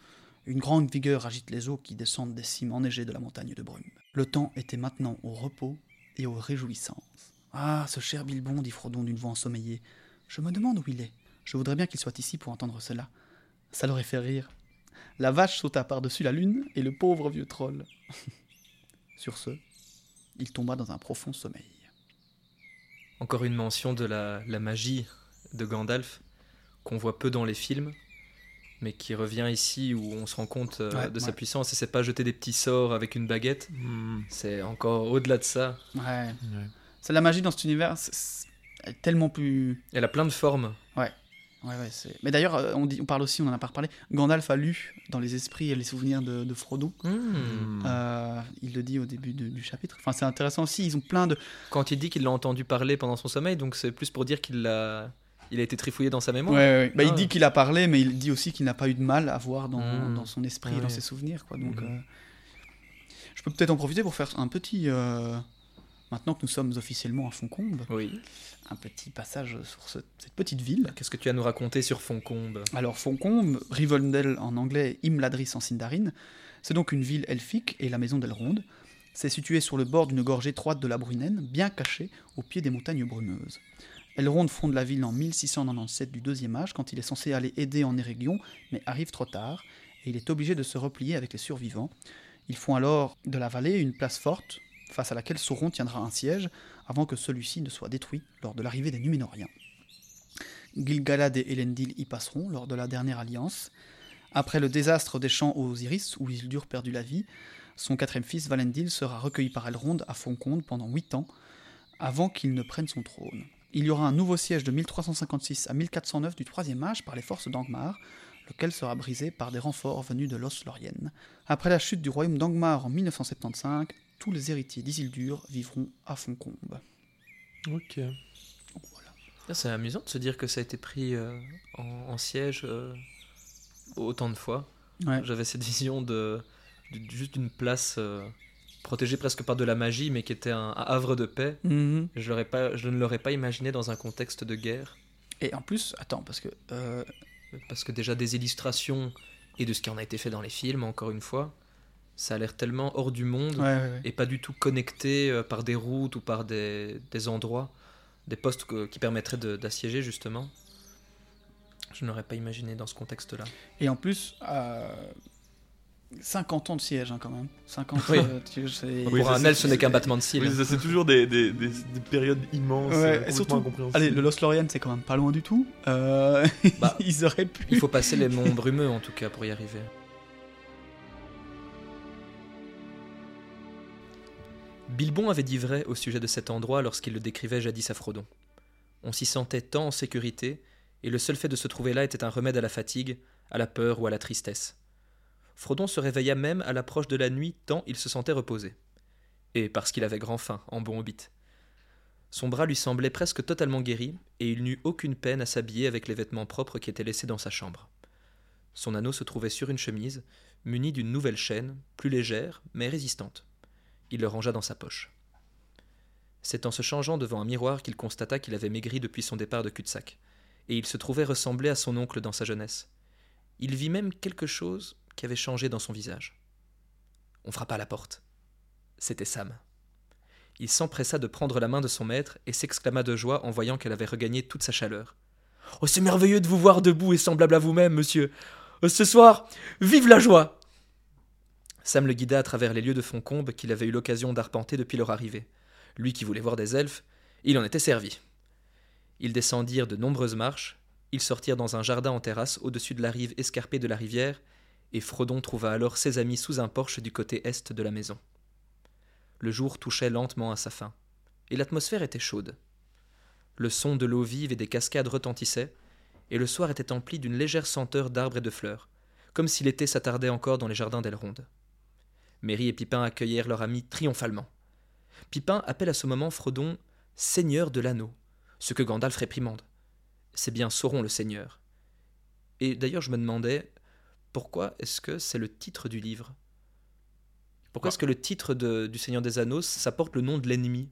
Une grande vigueur agite les eaux qui descendent des cimes enneigées de la montagne de brume. Le temps était maintenant au repos et aux réjouissances. Ah, ce cher Bilbon, dit Frodon d'une voix ensommeillée. Je me demande où il est. Je voudrais bien qu'il soit ici pour entendre cela. Ça l'aurait fait rire. La vache sauta par-dessus la lune et le pauvre vieux troll. Sur ce, il tomba dans un profond sommeil. Encore une mention de la, la magie de Gandalf qu'on voit peu dans les films, mais qui revient ici où on se rend compte euh, Ouais, de sa puissance. Et c'est pas jeter des petits sorts avec une baguette, Hmm. c'est encore au-delà de ça. Ouais. Ouais. C'est la magie dans cet univers, elle est tellement plus. Elle a plein de formes. Ouais, ouais, c'est. Mais d'ailleurs, euh, on, dit, on parle aussi, on en a pas reparlé. Gandalf a lu dans les esprits et les souvenirs de, de Frodon. Hmm. Euh, il le dit au début de- du chapitre. Enfin, c'est intéressant aussi. Ils ont plein de. Quand il dit qu'il l'a entendu parler pendant son sommeil, donc c'est plus pour dire qu'il l'a, il a été trifouillé dans sa mémoire. Ouais, ouais, ouais. Bah, Ah il dit ouais. qu'il a parlé, mais il dit aussi qu'il n'a pas eu de mal à voir dans, Mm. dans son esprit et Ouais. dans ses souvenirs. Quoi. Donc, Mhm. euh, je peux peut-être en profiter pour faire un petit. euh, Maintenant que nous sommes officiellement à Foncombe, Oui. un petit passage sur ce- cette petite ville. Qu'est-ce que tu as à nous raconter sur Foncombe? Alors Foncombe, Rivendell en anglais, Imladris en sindarin, c'est donc une ville elfique et la maison d'Elrond. C'est situé sur le bord d'une gorge étroite de la Brunnen, bien cachée au pied des montagnes brumeuses. Elrond fonde la ville en 1697 du deuxième âge quand il est censé aller aider en Erégion, mais arrive trop tard, et il est obligé de se replier avec les survivants. Ils font alors de la vallée une place forte, face à laquelle Sauron tiendra un siège, avant que celui-ci ne soit détruit lors de l'arrivée des Numénoriens. Gil-galad et Elendil y passeront lors de la dernière alliance. Après le désastre des champs aux Iris, où Isildur perdut la vie, son quatrième fils Valendil sera recueilli par Elrond à Fonconde pendant huit ans, avant qu'il ne prenne son trône. Il y aura un nouveau siège de 1356 à 1409 du troisième âge par les forces d'Angmar, lequel sera brisé par des renforts venus de Lothlorien. Après la chute du royaume d'Angmar en 1975, tous les héritiers d'Isildur vivront à Foncombe. Ok. Ah, C'est amusant de se dire que ça a été pris euh, en, en siège euh, autant de fois. Ouais. J'avais cette vision de, de- juste d'une place euh, protégée presque par de la magie, mais qui était un, un havre de paix. Mhm. Je, l'aurais pas, je ne l'aurais pas imaginé dans un contexte de guerre, Et en plus, attends, parce que euh, parce que déjà des illustrations et de ce qui en a été fait dans les films, encore une fois, ça a l'air tellement hors du monde ouais, ouais, ouais. et pas du tout connecté euh, par des routes ou par des, des endroits, des postes que- qui permettraient d'assiéger justement. Je n'aurais pas imaginé dans ce contexte-là. Et en plus, euh, 50 ans de siège hein, quand même. 50 Oui. euh, tu- Oui, Pour un ce n'est qu'un battement de cils. Oui, ça, c'est toujours des, des, des, des périodes immenses. Ouais, euh, et surtout-. Allez, le Lost Lorien, c'est quand même pas loin du tout. Euh, Bah, ils auraient pu. Il faut passer les monts brumeux en tout cas pour y arriver. Bilbon avait dit vrai au sujet de cet endroit lorsqu'il le décrivait jadis à Frodon. On s'y sentait tant en sécurité, et le seul fait de se trouver là était un remède à la fatigue, à la peur ou à la tristesse. Frodon se réveilla même à l'approche de la nuit tant il se sentait reposé. Et parce qu'il avait grand faim, en bon hobbit. Son bras lui semblait presque totalement guéri, et il n'eut aucune peine à s'habiller avec les vêtements propres qui étaient laissés dans sa chambre. Son anneau se trouvait sur une chemise, muni d'une nouvelle chaîne, plus légère, mais résistante. Il le rangea dans sa poche. C'est en se changeant devant un miroir qu'il constata qu'il avait maigri depuis son départ de cul-de-sac, et il se trouvait ressembler à son oncle dans sa jeunesse. Il vit même quelque chose qui avait changé dans son visage. On frappa à la porte. C'était Sam. Il s'empressa de prendre la main de son maître et s'exclama de joie en voyant qu'elle avait regagné toute sa chaleur. Oh, c'est merveilleux de vous voir debout et semblable à vous-même, monsieur. Euh, Ce soir, vive la joie Sam le guida à travers les lieux de Foncombe qu'il avait eu l'occasion d'arpenter depuis leur arrivée. Lui qui voulait voir des elfes, il en était servi. Ils descendirent de nombreuses marches, ils sortirent dans un jardin en terrasse au-dessus de la rive escarpée de la rivière, et Frodon trouva alors ses amis sous un porche du côté est de la maison. Le jour touchait lentement à sa fin, et l'atmosphère était chaude. Le son de l'eau vive et des cascades retentissait, et le soir était empli d'une légère senteur d'arbres et de fleurs, comme si l'été s'attardait encore dans les jardins d'Elrond. Merry et Pipin accueillèrent leur ami triomphalement. Pipin appelle à ce moment Frodon Seigneur de l'anneau, ce que Gandalf réprimande. C'est bien Sauron le Seigneur. Et d'ailleurs, je me demandais pourquoi est-ce que c'est le titre du livre? Pourquoi Ah. est-ce que le titre de- du Seigneur des Anneaux, ça porte le nom de l'ennemi?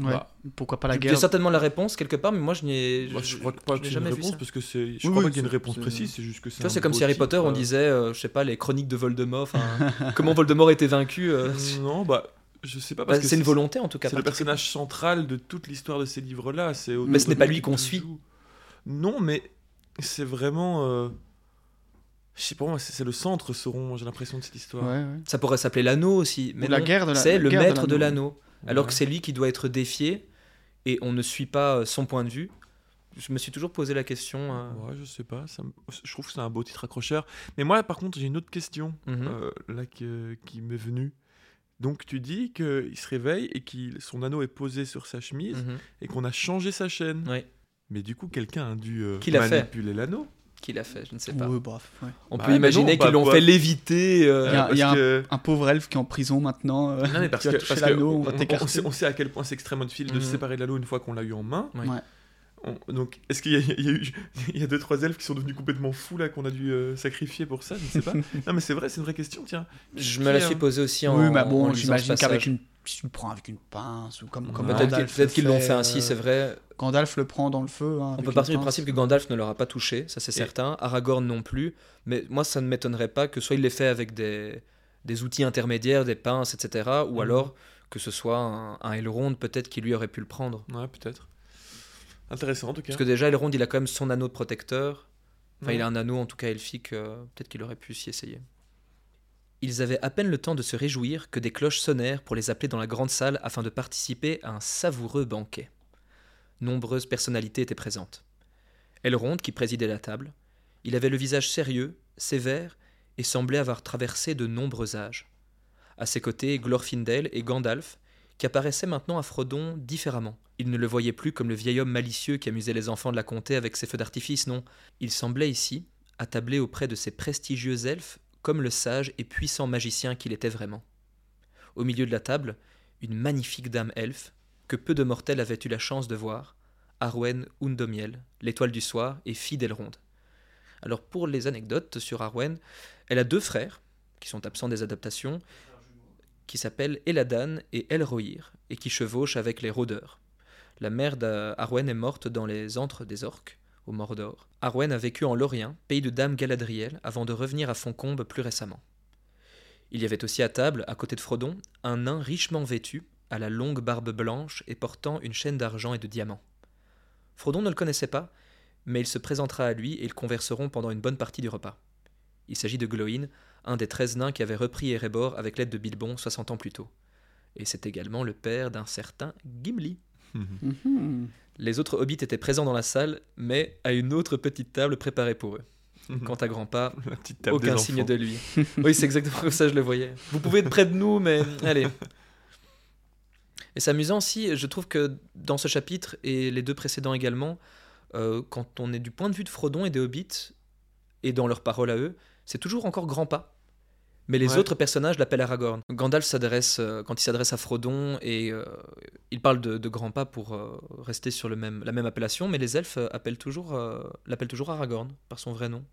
Ouais. Bah, Pourquoi pas la Il y guerre a certainement la réponse quelque part, mais moi je n'ai Moi, je- je crois je pas n'ai que c'est une jamais vu réponse parce que c'est. Je Oui, crois oui, pas qu'il y ait une c'est- réponse c'est- précise, c'est juste que c'est. Tu vois, c'est comme si Harry Potter, on euh. disait, euh, je sais pas, les chroniques de Voldemort, comment Voldemort était vaincu. euh, Non, bah, je sais pas bah, parce que c'est une volonté en tout cas. C'est le personnage central de toute l'histoire de ces livres-là. C'est Mais ce n'est pas lui qu'on suit. Non, mais c'est vraiment. Je sais pas, moi, c'est le centre, seront, j'ai l'impression, de cette histoire. Ouais, ouais. Ça pourrait s'appeler l'anneau aussi, mais Ou la non, guerre de la- c'est le maître de l'anneau. alors que c'est lui qui doit être défié et on ne suit pas euh, son point de vue. Je me suis toujours posé la question. euh, Ouais, je sais pas. Ça me- Je trouve que c'est un beau titre accrocheur. Mais moi, par contre, j'ai une autre question mhm. euh, là que- qui m'est venue. Donc, tu dis qu'il se réveille et que son anneau est posé sur sa chemise Mhm. et qu'on a changé sa chaîne. Oui. Mais du coup, quelqu'un a dû euh, manipuler l'anneau. Qui l'a fait Je ne sais pas. Ouais, bref, ouais. On Bah, peut imaginer non, qu'ils bah, l'ont bah. fait léviter. euh, Il y a- parce il y a que- Un pauvre elfe qui est en prison maintenant. euh, Non, mais parce que, parce que on on, va on- t'écarter. on sait, on sait à quel point c'est extrêmement difficile de se séparer de l'anneau une fois qu'on l'a eu en main. Ouais. Ouais. On- donc, est-ce qu'il y, y a eu il y a deux trois elfes qui sont devenus complètement fous là qu'on a dû euh, sacrifier pour ça Je ne sais pas. non, mais c'est vrai, c'est une vraie question. Tiens, Je me la suis posée aussi en. oui, mais bon, j'imagine qu'avec une. Si tu le prends avec une pince ou comme, comme Ouais. Peut-être qu'ils Gandalf peut-être qu'ils le l'ont fait ainsi, euh, c'est vrai. Gandalf le prend dans le feu. hein, On peut partir du principe que Gandalf ne l'aura pas touché, ça c'est Et- certain. Aragorn non plus. Mais moi, ça ne m'étonnerait pas que soit il l'ait fait avec des, des outils intermédiaires, des pinces, etc. Ou Mhm. alors que ce soit un, un Elrond peut-être qui lui aurait pu le prendre. ouais, peut-être. Intéressant en tout cas. Parce que déjà, Elrond, il a quand même son anneau de protecteur. Enfin, il a un anneau en tout cas elfique. euh, peut-être qu'il aurait pu s'y essayer. Ils avaient à peine le temps de se réjouir que des cloches sonnèrent pour les appeler dans la grande salle afin de participer à un savoureux banquet. Nombreuses personnalités étaient présentes. Elrond, qui présidait la table, il avait le visage sérieux, sévère, et semblait avoir traversé de nombreux âges. À ses côtés, Glorfindel et Gandalf, qui apparaissaient maintenant à Frodon différemment. Il ne le voyait plus comme le vieil homme malicieux qui amusait les enfants de la comté avec ses feux d'artifice, non. Il semblait ici, attablé auprès de ces prestigieux elfes, comme le sage et puissant magicien qu'il était vraiment. Au milieu de la table, une magnifique dame elfe, que peu de mortels avaient eu la chance de voir, Arwen Undomiel, l'étoile du soir et fille d'Elrond. Alors pour les anecdotes sur Arwen, elle a deux frères, qui sont absents des adaptations, qui s'appellent Eladan et Elrohir, et qui chevauchent avec les rôdeurs. La mère d'Arwen est morte dans les antres des orques, au Mordor. Arwen a vécu en Lorien, pays de Dame Galadriel, avant de revenir à Foncombe plus récemment. Il y avait aussi à table, à côté de Frodon, un nain richement vêtu, à la longue barbe blanche et portant une chaîne d'argent et de diamants. Frodon ne le connaissait pas, mais il se présentera à lui et ils converseront pendant une bonne partie du repas. Il s'agit de Gloin, un des treize nains qui avait repris Erebor avec l'aide de Bilbon 60 ans plus tôt. Et c'est également le père d'un certain Gimli. Mhm. Les autres hobbits étaient présents dans la salle, mais à une autre petite table préparée pour eux. Quant à petite table aucun signe de lui. oui, c'est exactement comme ça, je le voyais. Vous pouvez être près de nous, mais allez. Et c'est amusant aussi, je trouve que dans ce chapitre et les deux précédents également, euh, quand on est du point de vue de Frodon et des hobbits, et dans leurs paroles à eux, c'est toujours encore Grandpa. Mais les Ouais. autres personnages l'appellent Aragorn. Gandalf s'adresse, euh, quand il s'adresse à Frodon, et euh, il parle de, de Grandpa pour euh, rester sur le même, la même appellation, mais les elfes appellent toujours, l'appellent toujours Aragorn par son vrai nom.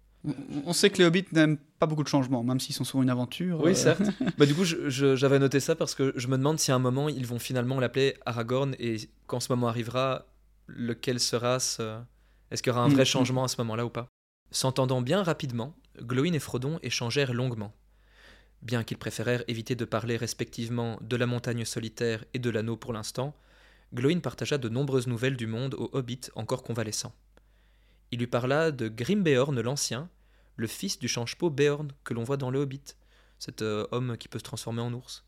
On- sait que les hobbits n'aiment pas beaucoup de changements, même s'ils sont sur une aventure. Oui, certes. bah, du coup, j'avais noté ça parce que je me demande si à un moment ils vont finalement l'appeler Aragorn et quand ce moment arrivera, lequel sera ce. Est-ce qu'il y aura un vrai Mhm. changement à ce moment-là ou pas? S'entendant bien rapidement, Glowin et Frodon échangèrent longuement. Bien qu'ils préférèrent éviter de parler respectivement de la montagne solitaire et de l'anneau pour l'instant, Glowin partagea de nombreuses nouvelles du monde au hobbit encore convalescent. Il lui parla de Grimbeorn l'Ancien, le fils du change-peau Beorn que l'on voit dans le Hobbit, cet euh, homme qui peut se transformer en ours,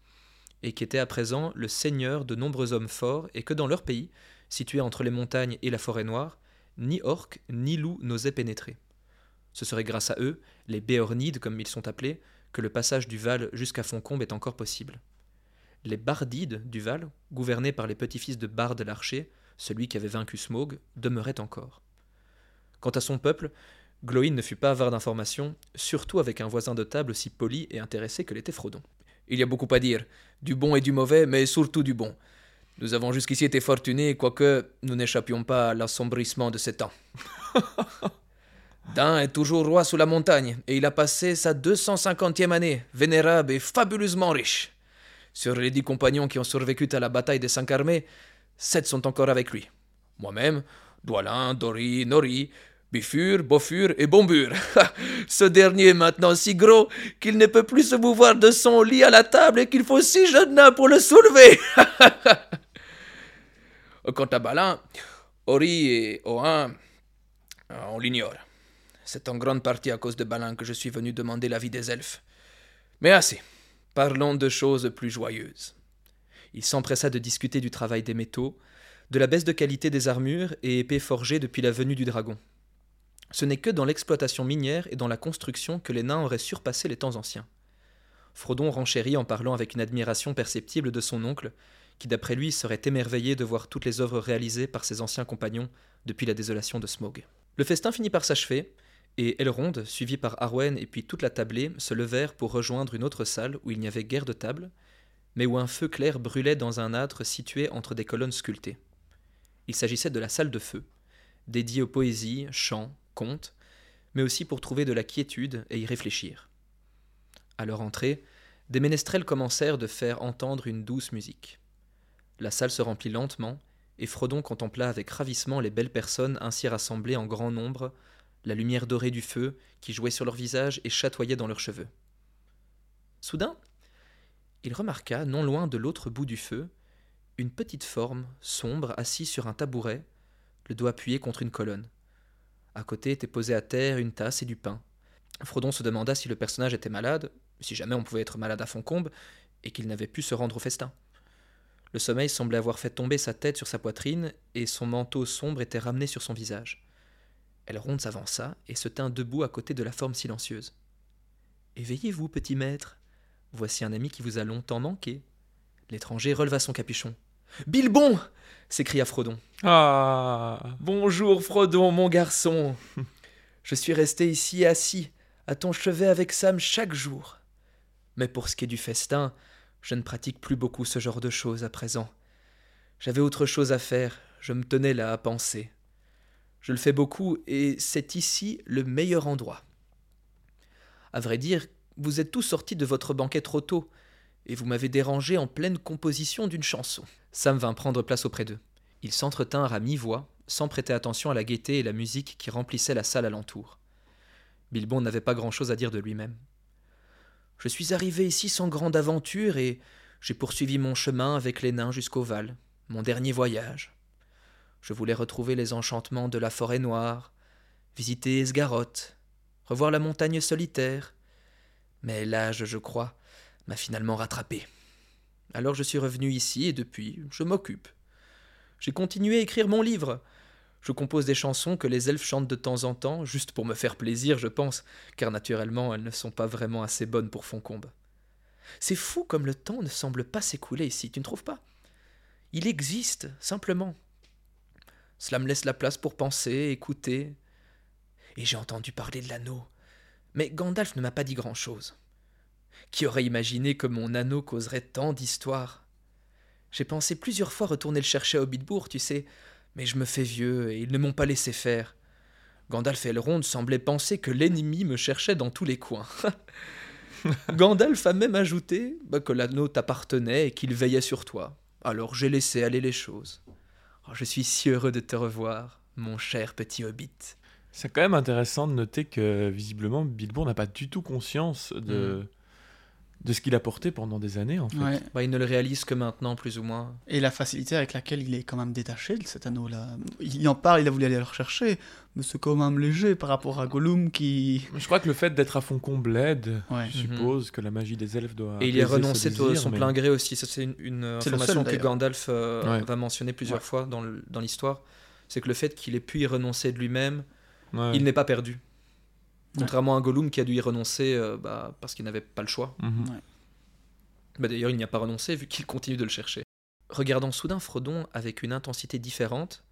et qui était à présent le seigneur de nombreux hommes forts, et que dans leur pays, situé entre les montagnes et la forêt noire, ni orques ni loups n'osaient pénétrer. Ce serait grâce à eux, les Béornides comme ils sont appelés, que le passage du Val jusqu'à Foncombe est encore possible. Les Bardides du Val, gouvernés par les petits-fils de Bard l'archer, celui qui avait vaincu Smaug, demeuraient encore. Quant à son peuple, Glowin ne fut pas avare d'informations, surtout avec un voisin de table aussi poli et intéressé que l'était Frodon. Il y a beaucoup à dire, du bon et du mauvais, mais surtout du bon. Nous avons jusqu'ici été fortunés, quoique nous n'échappions pas à l'assombrissement de ces temps. Dain est toujours roi sous la montagne, et il a passé sa 250e année, vénérable et fabuleusement riche. Sur les dix compagnons qui ont survécu à la bataille de Saint-Carmé, sept sont encore avec lui. Moi-même, Doualin, Dori, Nori, Bifur, Bofur et Bombur. Ce dernier est maintenant si gros qu'il ne peut plus se mouvoir de son lit à la table et qu'il faut six jeunes nains pour le soulever. Quant à Balin, Ori et Oin, on l'ignore. C'est en grande partie à cause de Balin que je suis venu demander l'avis des elfes. Mais assez. Parlons de choses plus joyeuses. Il s'empressa de discuter du travail des métaux, de la baisse de qualité des armures et épées forgées depuis la venue du dragon. Ce n'est que dans l'exploitation minière et dans la construction que les nains auraient surpassé les temps anciens. Frodon renchérit en parlant avec une admiration perceptible de son oncle, qui d'après lui serait émerveillé de voir toutes les œuvres réalisées par ses anciens compagnons depuis la désolation de Smog. Le festin finit par s'achever, et Elrond, suivi par Arwen et puis toute la tablée, se levèrent pour rejoindre une autre salle où il n'y avait guère de table, mais où un feu clair brûlait dans un âtre situé entre des colonnes sculptées. Il s'agissait de la salle de feu, dédiée aux poésies, chants, contes, mais aussi pour trouver de la quiétude et y réfléchir. À leur entrée, des ménestrels commencèrent de faire entendre une douce musique. La salle se remplit lentement, et Frodon contempla avec ravissement les belles personnes ainsi rassemblées en grand nombre, la lumière dorée du feu qui jouait sur leurs visages et chatoyait dans leurs cheveux. Soudain, il remarqua, non loin de l'autre bout du feu, une petite forme, sombre, assise sur un tabouret, le doigt appuyé contre une colonne. À côté était posée à terre une tasse et du pain. Frodon se demanda si le personnage était malade, si jamais on pouvait être malade à Foncombe, et qu'il n'avait pu se rendre au festin. Le sommeil semblait avoir fait tomber sa tête sur sa poitrine, et son manteau sombre était ramené sur son visage. Elrond s'avança et se tint debout à côté de la forme silencieuse. Éveillez-vous, petit maître. Voici un ami qui vous a longtemps manqué. L'étranger releva son capuchon. Bilbon s'écria Frodon. Ah Bonjour, Frodon, mon garçon. Je suis resté ici assis, à ton chevet avec Sam chaque jour. Mais pour ce qui est du festin, je ne pratique plus beaucoup ce genre de choses à présent. J'avais autre chose à faire, je me tenais là à penser. Je le fais beaucoup et c'est ici le meilleur endroit. À vrai dire, vous êtes tous sortis de votre banquet trop tôt, et vous m'avez dérangé en pleine composition d'une chanson. Sam vint prendre place auprès d'eux. Ils s'entretinrent à mi-voix, sans prêter attention à la gaieté et la musique qui remplissaient la salle alentour. Bilbon n'avait pas grand-chose à dire de lui-même. Je suis arrivé ici sans grande aventure et j'ai poursuivi mon chemin avec les nains jusqu'au Val, mon dernier voyage. Je voulais retrouver les enchantements de la forêt noire, visiter Esgarotte, revoir la montagne solitaire. Mais l'âge, je crois, m'a finalement rattrapé. Alors je suis revenu ici et depuis, je m'occupe. J'ai continué à écrire mon livre. Je compose des chansons que les elfes chantent de temps en temps, juste pour me faire plaisir, je pense, car naturellement elles ne sont pas vraiment assez bonnes pour Foncombe. C'est fou comme le temps ne semble pas s'écouler ici, tu ne trouves pas? Il existe, simplement. Cela me laisse la place pour penser, écouter. Et j'ai entendu parler de l'anneau. Mais Gandalf ne m'a pas dit grand-chose. Qui aurait imaginé que mon anneau causerait tant d'histoires? J'ai pensé plusieurs fois retourner le chercher à Hobbitbourg, tu sais, mais je me fais vieux et ils ne m'ont pas laissé faire. Gandalf et Elrond semblaient penser que l'ennemi me cherchait dans tous les coins. Gandalf a même ajouté bah, que l'anneau t'appartenait et qu'il veillait sur toi. Alors j'ai laissé aller les choses. Oh, je suis si heureux de te revoir, mon cher petit hobbit. C'est quand même intéressant de noter que visiblement Bilbo n'a pas du tout conscience de, de ce qu'il a porté pendant des années en fait. Ouais. Bah, il ne le réalise que maintenant, plus ou moins. Et la facilité avec laquelle il est quand même détaché de cet anneau-là. Il en parle, il a voulu aller le rechercher, mais c'est quand même léger par rapport à Gollum qui. Je crois que le fait d'être à l'aide. Ouais. Je suppose que la magie des elfes doit. Et il y a apaiser ce renoncé de désir, son mais- plein gré aussi. Ça, c'est une, information seul, que. Gandalf euh, Ouais. va mentionner plusieurs Ouais. fois dans l'histoire. C'est que le fait qu'il ait pu y renoncer de lui-même, Ouais. il n'est pas perdu. Contrairement à Gollum qui a dû y renoncer euh, bah, parce qu'il n'avait pas le choix. Mhm. Bah, D'ailleurs, il n'y a pas renoncé vu qu'il continue de le chercher. Regardant soudain Frodon avec une intensité différente,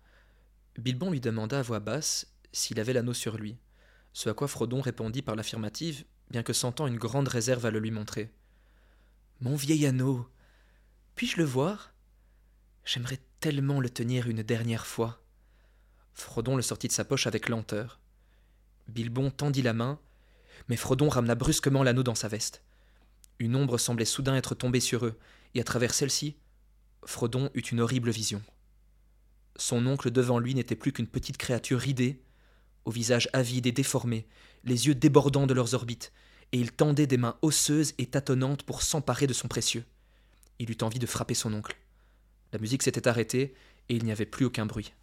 Bilbon lui demanda à voix basse s'il avait l'anneau sur lui, ce à quoi Frodon répondit par l'affirmative, bien que sentant une grande réserve à le lui montrer. Mon vieil anneau, puis-je le voir? J'aimerais tellement le tenir une dernière fois. Frodon le sortit de sa poche avec lenteur. Bilbon tendit la main, mais Frodon ramena brusquement l'anneau dans sa veste. Une ombre semblait soudain être tombée sur eux, et à travers celle-ci, Frodon eut une horrible vision. son oncle devant lui n'était plus qu'une petite créature ridée, au visage avide et déformé, les yeux débordant de leurs orbites, et il tendait des mains osseuses et tâtonnantes pour s'emparer de son précieux. Il eut envie de frapper son oncle. La musique s'était arrêtée, et il n'y avait plus aucun bruit.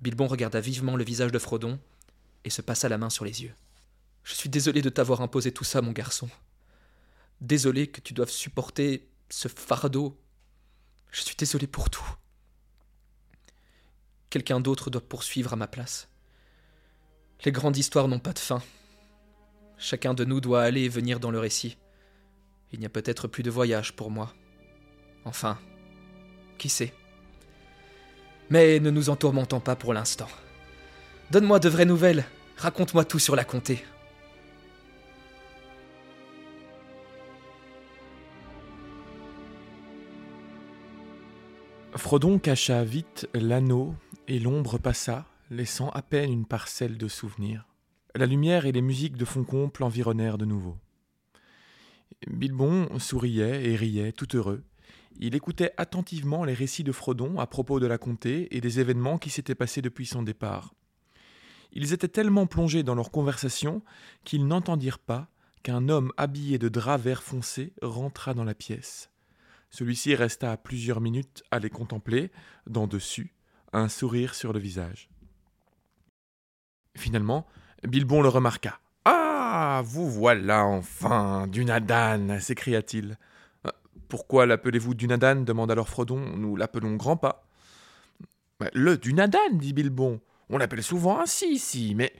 Bilbon regarda vivement le visage de Frodon, et se passa la main sur les yeux. Je suis désolé de t'avoir imposé tout ça, mon garçon. Désolé que tu doives supporter ce fardeau. Je suis désolé pour tout. Quelqu'un d'autre doit poursuivre à ma place. Les grandes histoires n'ont pas de fin. Chacun de nous doit aller et venir dans le récit. Il n'y a peut-être plus de voyage pour moi. Enfin, qui sait Mais ne nous en tourmentons pas pour l'instant. Donne-moi de vraies nouvelles, raconte-moi tout sur la comté. Frodon cacha vite l'anneau et l'ombre passa, laissant à peine une parcelle de souvenirs. La lumière et les musiques de Foncombe l'environnèrent de nouveau. Bilbon souriait et riait, tout heureux. Il écoutait attentivement les récits de Frodon à propos de la comté et des événements qui s'étaient passés depuis son départ. Ils étaient tellement plongés dans leur conversation qu'ils n'entendirent pas qu'un homme habillé de drap vert foncé rentra dans la pièce. Celui-ci resta plusieurs minutes à les contempler, d'en dessus, un sourire sur le visage. Finalement, Bilbon le remarqua. Ah, vous voilà enfin, Dunadan s'écria-t-il. Euh, pourquoi l'appelez-vous Dunadan? demanda alors Frodon. Nous l'appelons Grand-Pas. Le Dunadan, dit Bilbon. On l'appelle souvent ainsi ici, mais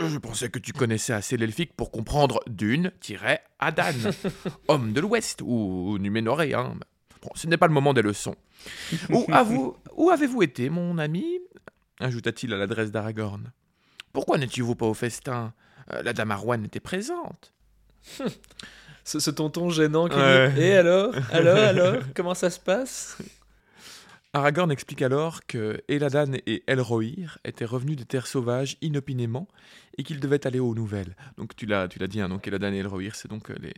euh, je pensais que tu connaissais assez l'elfique pour comprendre Dune-Adan, homme de l'Ouest ou Numénoré. Hein. Bon, ce n'est pas le moment des leçons. où, où avez-vous été, mon ami? ajouta-t-il à l'adresse d'Aragorn. Pourquoi n'étiez-vous pas au festin? Euh, La dame Arwan était présente. ce, ce, tonton gênant qui dit Et alors? Alors Alors? Comment ça se passe? Aragorn explique alors que Eladan et Elrohir étaient revenus des terres sauvages inopinément et qu'ils devaient aller aux nouvelles. Donc tu l'as, tu l'as dit, hein, donc Eladan et Elrohir, c'est donc euh, les,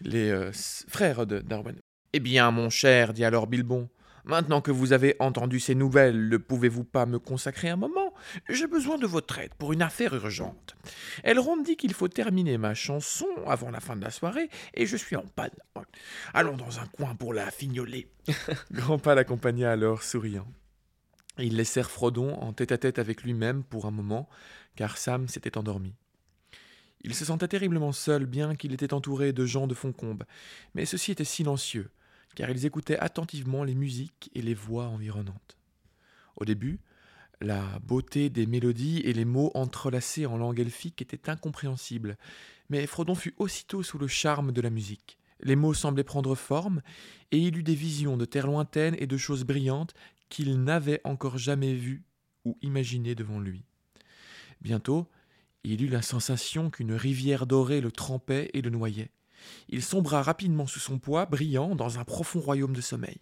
les euh, frères d'Arwen. Eh bien, mon cher, dit alors Bilbon, maintenant que vous avez entendu ces nouvelles, ne pouvez-vous pas me consacrer un moment? J'ai besoin de votre aide pour une affaire urgente. Elrond dit qu'il faut terminer ma chanson avant la fin de la soirée, et je suis en panne. Allons dans un coin pour la fignoler. Grandpa l'accompagna alors, souriant. Ils laissèrent Frodon en tête-à-tête avec lui-même pour un moment, car Sam s'était endormi. Il se sentait terriblement seul, bien qu'il était entouré de gens de Foncombe, mais ceux-ci étaient silencieux, car ils écoutaient attentivement les musiques et les voix environnantes. Au début, la beauté des mélodies et les mots entrelacés en langue elfique étaient incompréhensibles, mais Frodon fut aussitôt sous le charme de la musique. Les mots semblaient prendre forme, et il eut des visions de terres lointaines et de choses brillantes qu'il n'avait encore jamais vues ou imaginées devant lui. Bientôt, il eut la sensation qu'une rivière dorée le trempait et le noyait. Il sombra rapidement sous son poids, brillant, dans un profond royaume de sommeil.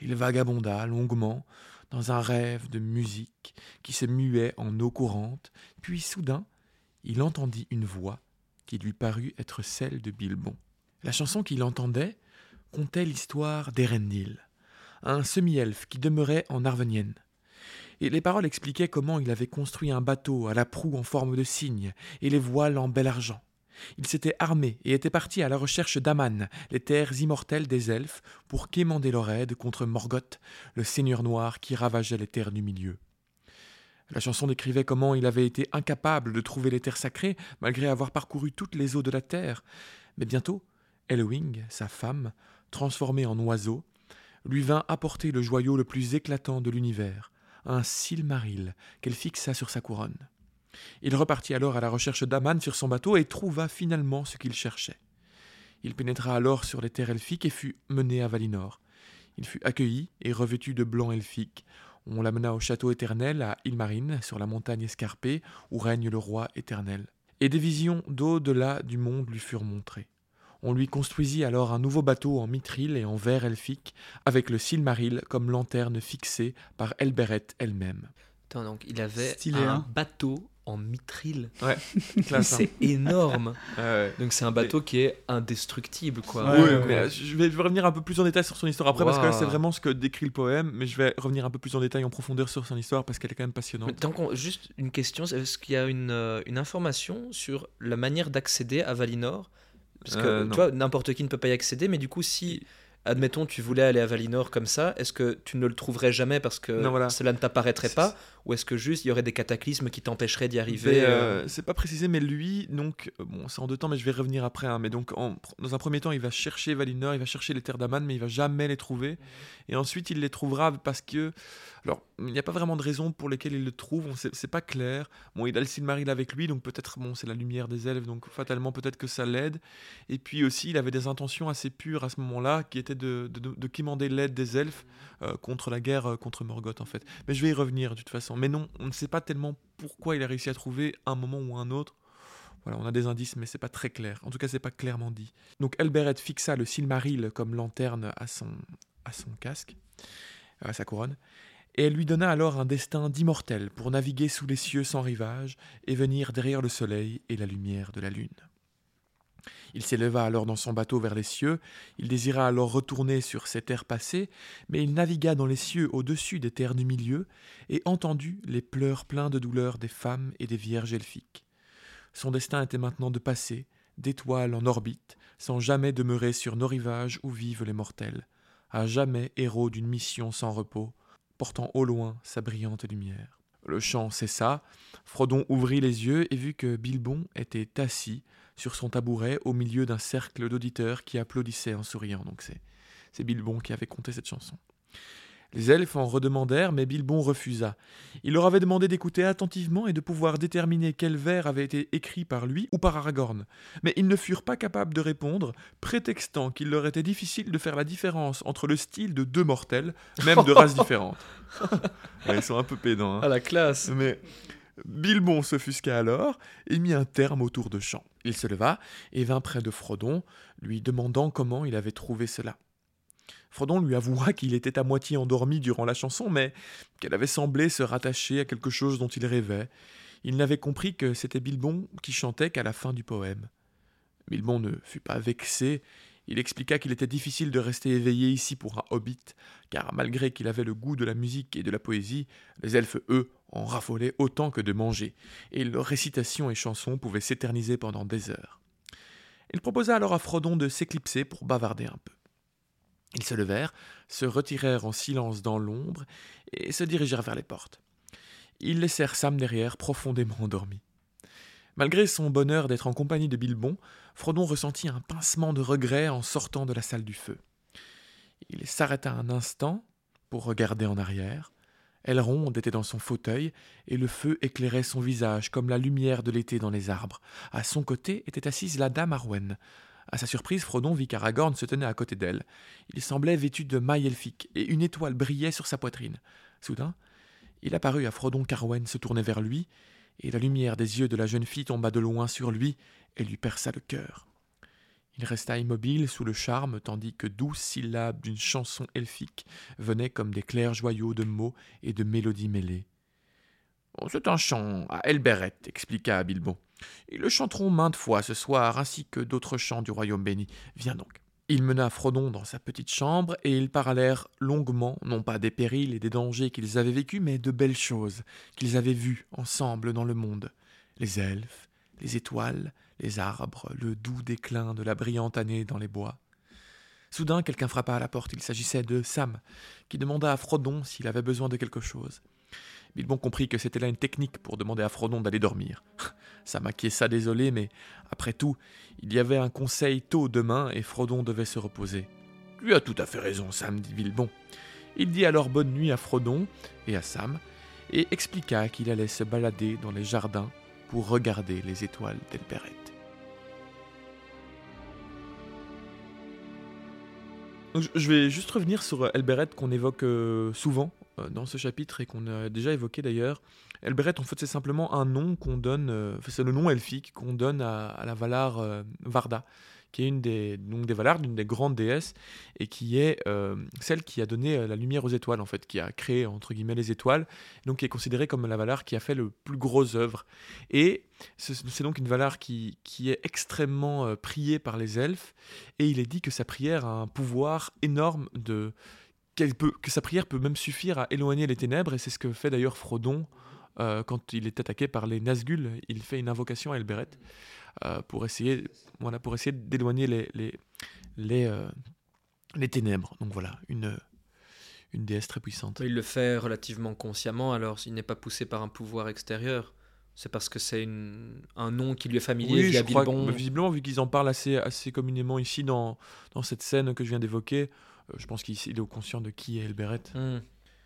Il vagabonda longuement dans un rêve de musique qui se muait en eau courante, puis soudain, il entendit une voix qui lui parut être celle de Bilbon. La chanson qu'il entendait contait l'histoire d'Erendil, un semi-elfe qui demeurait en Arvenienne. Et les paroles expliquaient comment il avait construit un bateau à la proue en forme de cygne et les voiles en bel argent. Il s'était armé et était parti à la recherche d'Aman, les terres immortelles des elfes, pour quémander leur aide contre Morgoth, le seigneur noir qui ravageait les terres du milieu. La chanson décrivait comment il avait été incapable de trouver les terres sacrées, malgré avoir parcouru toutes les eaux de la terre. Mais bientôt, Elwing, sa femme, transformée en oiseau, lui vint apporter le joyau le plus éclatant de l'univers, un silmaril qu'elle fixa sur sa couronne. Il repartit alors à la recherche d'Aman sur son bateau et trouva finalement ce qu'il cherchait. Il pénétra alors sur les terres elfiques et fut mené à Valinor. Il fut accueilli et revêtu de blanc elfique. On l'amena au château éternel à Ilmarine, sur la montagne escarpée, où règne le roi éternel. Et des visions d'au-delà du monde lui furent montrées. On lui construisit alors un nouveau bateau en mithril et en verre elfique, avec le Silmaril comme lanterne fixée par Elberet elle-même. donc il avait un bateau en mithril. Ouais, classe. hein. C'est énorme. Ouais. Donc c'est un bateau qui est indestructible, quoi. Ouais, oui, ouais, mais ouais. je vais, je vais revenir un peu plus en détail sur son histoire après, parce que là, c'est vraiment ce que décrit le poème, mais je vais revenir un peu plus en détail, en profondeur sur son histoire, parce qu'elle est quand même Mais passionnante. tant juste une question, est-ce qu'il y a une, euh, une information sur la manière d'accéder à Valinor? Parce que Euh, tu vois, n'importe qui ne peut pas y accéder, mais du coup, si, admettons, tu voulais aller à Valinor comme ça, est-ce que tu ne le trouverais jamais parce que Non, voilà. cela ne t'apparaîtrait C'est- pas? Ou est-ce que juste il y aurait des cataclysmes qui t'empêcheraient d'y arriver euh, euh, c'est pas précisé, mais lui, donc, euh, bon, c'est en deux temps, mais je vais revenir après. hein, mais donc, en- dans un premier temps, il va chercher Valinor, il va chercher les terres d'Aman, mais il va jamais les trouver. Et ensuite, il les trouvera parce que, alors, il n'y a pas vraiment de raison pour lesquelles il le trouve. C'est pas clair. Bon, il a le Silmaril avec lui, donc peut-être, bon, c'est la lumière des elfes, donc fatalement, peut-être que ça l'aide. Et puis aussi, il avait des intentions assez pures à ce moment-là, qui étaient de, de, de- de quémander l'aide des elfes euh, contre la guerre euh, contre Morgoth, en fait. Mais je vais y revenir de toute façon. Mais non, on ne sait pas tellement pourquoi il a réussi à trouver un moment ou un autre. Voilà, on a des indices, mais c'est pas très clair. En tout cas, c'est pas clairement dit. Donc, Elbereth fixa le Silmaril comme lanterne à son, à son casque, à sa couronne, et elle lui donna alors un destin d'immortel pour naviguer sous les cieux sans rivage et venir derrière le soleil et la lumière de la lune. Il s'éleva alors dans son bateau vers les cieux, il désira alors retourner sur ses terres passées, mais il navigua dans les cieux au-dessus des terres du milieu, et entendit les pleurs pleins de douleur des femmes et des vierges elfiques. Son destin était maintenant de passer, d'étoile en orbite, sans jamais demeurer sur nos rivages où vivent les mortels, à jamais héros d'une mission sans repos, portant au loin sa brillante lumière. Le chant cessa, Frodon ouvrit les yeux et vit que Bilbon était assis sur son tabouret au milieu d'un cercle d'auditeurs qui applaudissaient en souriant. Donc c'est, c'est Bilbon qui avait conté cette chanson. Les elfes en redemandèrent, mais Bilbon refusa. Il leur avait demandé d'écouter attentivement et de pouvoir déterminer quel vers avait été écrit par lui ou par Aragorn. Mais ils ne furent pas capables de répondre, prétextant qu'il leur était difficile de faire la différence entre le style de deux mortels, même de races différentes. Ouais, ils sont un peu pédants. hein. Ah la classe Mais Bilbon s'offusqua alors et mit un terme au tour de chant. Il se leva et vint près de Frodon, lui demandant comment il avait trouvé cela. Frodon lui avoua qu'il était à moitié endormi durant la chanson, mais qu'elle avait semblé se rattacher à quelque chose dont il rêvait. Il n'avait compris que c'était Bilbon qui chantait qu'à la fin du poème. Bilbon ne fut pas vexé, il expliqua qu'il était difficile de rester éveillé ici pour un hobbit, car malgré qu'il avait le goût de la musique et de la poésie, les elfes, eux, en raffolaient autant que de manger, et leurs récitations et chansons pouvaient s'éterniser pendant des heures. Il proposa alors à Frodon de s'éclipser pour bavarder un peu. Ils se levèrent, se retirèrent en silence dans l'ombre, et se dirigèrent vers les portes. Ils laissèrent Sam derrière, profondément endormi. Malgré son bonheur d'être en compagnie de Bilbon, Frodon ressentit un pincement de regret en sortant de la salle du feu. Il s'arrêta un instant pour regarder en arrière. Elrond était dans son fauteuil, et le feu éclairait son visage comme la lumière de l'été dans les arbres. À son côté était assise la dame Arwen. À sa surprise, Frodon vit qu'Aragorn se tenait à côté d'elle. Il semblait vêtu de mailles elfiques, et une étoile brillait sur sa poitrine. Soudain, il apparut à Frodon qu'Arwen se tournait vers lui, et la lumière des yeux de la jeune fille tomba de loin sur lui et lui perça le cœur. Il resta immobile sous le charme, tandis que douze syllabes d'une chanson elfique venaient comme des clairs joyaux de mots et de mélodies mêlées. Oh, C'est un chant à Elberet, expliqua Bilbon. Ils le chanteront maintes fois ce soir, ainsi que d'autres chants du royaume béni. Viens donc. Il mena Frodon dans sa petite chambre, et ils parlèrent longuement, non pas des périls et des dangers qu'ils avaient vécus, mais de belles choses qu'ils avaient vues ensemble dans le monde. Les elfes, les étoiles, les arbres, le doux déclin de la brillante année dans les bois. Soudain, quelqu'un frappa à la porte. Il s'agissait de Sam, qui demanda à Frodon s'il avait besoin de quelque chose. Bilbon comprit que c'était là une technique pour demander à Frodon d'aller dormir. Sam acquiesça désolé, mais après tout, il y avait un conseil tôt demain et Frodon devait se reposer. Tu as tout à fait raison, Sam, dit Bilbon. Il dit alors bonne nuit à Frodon et à Sam, et expliqua qu'il allait se balader dans les jardins pour regarder les étoiles d'Elberet. Je- vais juste revenir sur euh, Elberet qu'on évoque euh, souvent euh, dans ce chapitre et qu'on a déjà évoqué d'ailleurs. Elberet, en fait, c'est simplement un nom qu'on donne, c'est le nom elfique qu'on donne à, la Valar Varda, qui est une des, donc des Valar, une des grandes déesses, et qui est euh, celle qui a donné euh, la lumière aux étoiles, en fait, qui a créé, entre guillemets, les étoiles, donc qui est considérée comme la Valar qui a fait le plus gros œuvre. Et c'est donc une Valar qui, qui est extrêmement euh, priée par les elfes, et il est dit que sa prière a un pouvoir énorme de... peut, que sa prière peut même suffire à éloigner les ténèbres, et c'est ce que fait d'ailleurs Frodon euh, quand il est attaqué par les Nazgûl. Il fait une invocation à Elbereth euh, pour essayer, voilà, pour essayer d'éloigner les, les, les, euh, les ténèbres. Donc voilà, une, une déesse très puissante. Il le fait relativement consciemment, alors il n'est pas poussé par un pouvoir extérieur. C'est parce que c'est un nom qui lui est familier Oui, je crois que, Bilbon. visiblement, vu qu'ils en parlent assez, assez communément ici dans, dans cette scène que je viens d'évoquer, euh, je pense qu'il il est au conscient de qui est Elbereth. Hmm.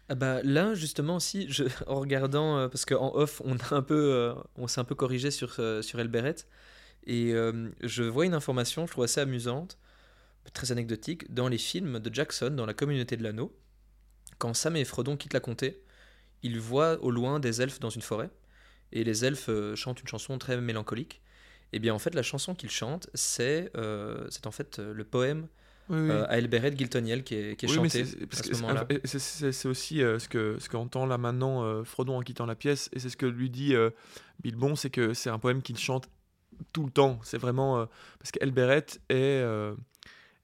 Ah bah là justement aussi, je, en regardant euh, parce qu'en off euh, on s'est un peu corrigé sur euh, sur Elberet et euh, je vois une information, je trouve assez amusante, très anecdotique dans les films de Jackson dans la communauté de l'anneau. Quand Sam et Frodon quittent la comté, ils voient au loin des elfes dans une forêt et les elfes chantent une chanson très mélancolique. Et bien en fait la chanson qu'ils chantent c'est c'est en fait le poème Oui, oui. euh, à Elberet Giltoniel qui est, qui est Oui, mais chanté c'est- parce à ce moment-là. aussi euh, ce que ce qu'entend là maintenant euh, Frodon en quittant la pièce, et c'est ce que lui dit euh, Bilbon, c'est que c'est un poème qu'il chante tout le temps. C'est vraiment parce qu'Elbereth est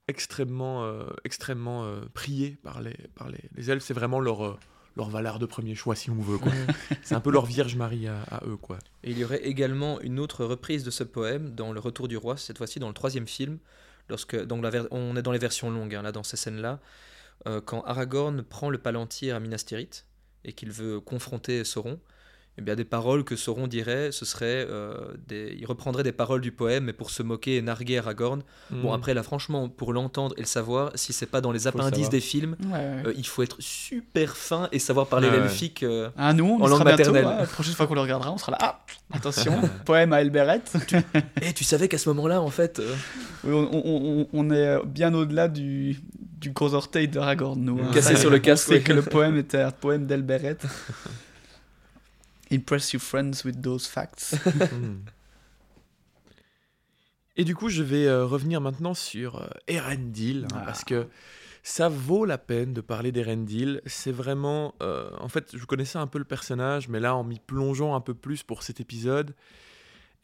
extrêmement extrêmement prié par les par les, les elfes. C'est vraiment leur leur valeur de premier choix si on veut. quoi. c'est un peu leur Vierge Marie à, à eux quoi. Et il y aurait également une autre reprise de ce poème dans Le Retour du Roi, cette fois-ci dans le troisième film, on est dans les versions longues, hein, là dans ces scènes-là, euh, quand Aragorn prend le palantir à Minas Tirith et qu'il veut confronter Sauron, eh bien des paroles que Sauron dirait, ce serait euh, des... il reprendrait des paroles du poème, mais pour se moquer et narguer Aragorn. Bon Mm. après là franchement pour l'entendre et le savoir, si c'est pas dans les le appendices des films, Ouais, ouais. euh, il faut être super fin et savoir parler Ouais, l'elfique. euh, Ah, nous, on en langue bientôt. maternelle. La prochaine fois qu'on le regardera, on sera là. Ah, attention, poème à Elbereth. Eh, tu savais qu'à ce moment-là, en fait, euh, Oui, on, on- on- on est bien au-delà du, du gros orteil d'Aragorn, nous. hein. Cassé sur le casque, oui. que le poème était un poème d'Elbereth. Impress your friends with those facts. Mm. Et du coup, je vais euh, revenir maintenant sur euh, Erendil, hein, Ah. parce que ça vaut la peine de parler d'Erendil. C'est vraiment... euh, en fait, je connaissais un peu le personnage, mais là, en m'y plongeant un peu plus pour cet épisode,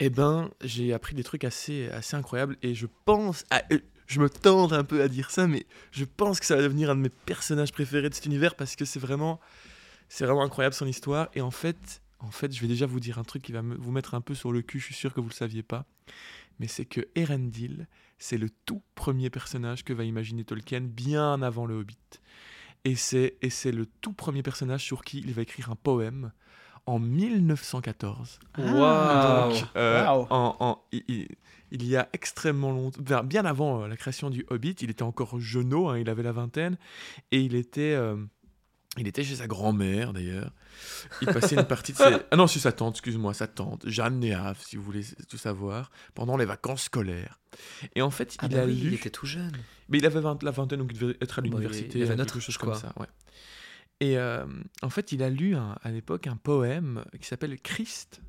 eh ben, j'ai appris des trucs assez, assez incroyables, et je pense... à- euh, je me tente un peu à dire ça, mais je pense que ça va devenir un de mes personnages préférés de cet univers, parce que c'est vraiment... C'est vraiment incroyable son histoire, et en fait... En fait, je vais déjà vous dire un truc qui va me- vous mettre un peu sur le cul, je suis sûr que vous le saviez pas. Mais c'est que Erendil, c'est le tout premier personnage que va imaginer Tolkien bien avant le Hobbit. Et c'est, et c'est le tout premier personnage sur qui il va écrire un poème en 1914. Waouh. Donc, euh, Waouh. en- en- il, y a extrêmement longtemps, bien, bien avant euh, la création du Hobbit, il était encore jeuneau, hein, il avait la vingtaine, et il était, euh, il était chez sa grand-mère d'ailleurs. Il passait une partie de ses... Ah non, c'est sa tante, excuse-moi, sa tante, Jeanne Néave, si vous voulez tout savoir, pendant les vacances scolaires. Et en fait, Ah il bah a oui, lu... il était tout jeune. Mais il avait 20 la vingtaine, donc il devait être à il- l'université, il avait notre quelque chose comme ça. Ouais. Et euh, en fait, il a lu un- à l'époque un poème qui s'appelle Christ,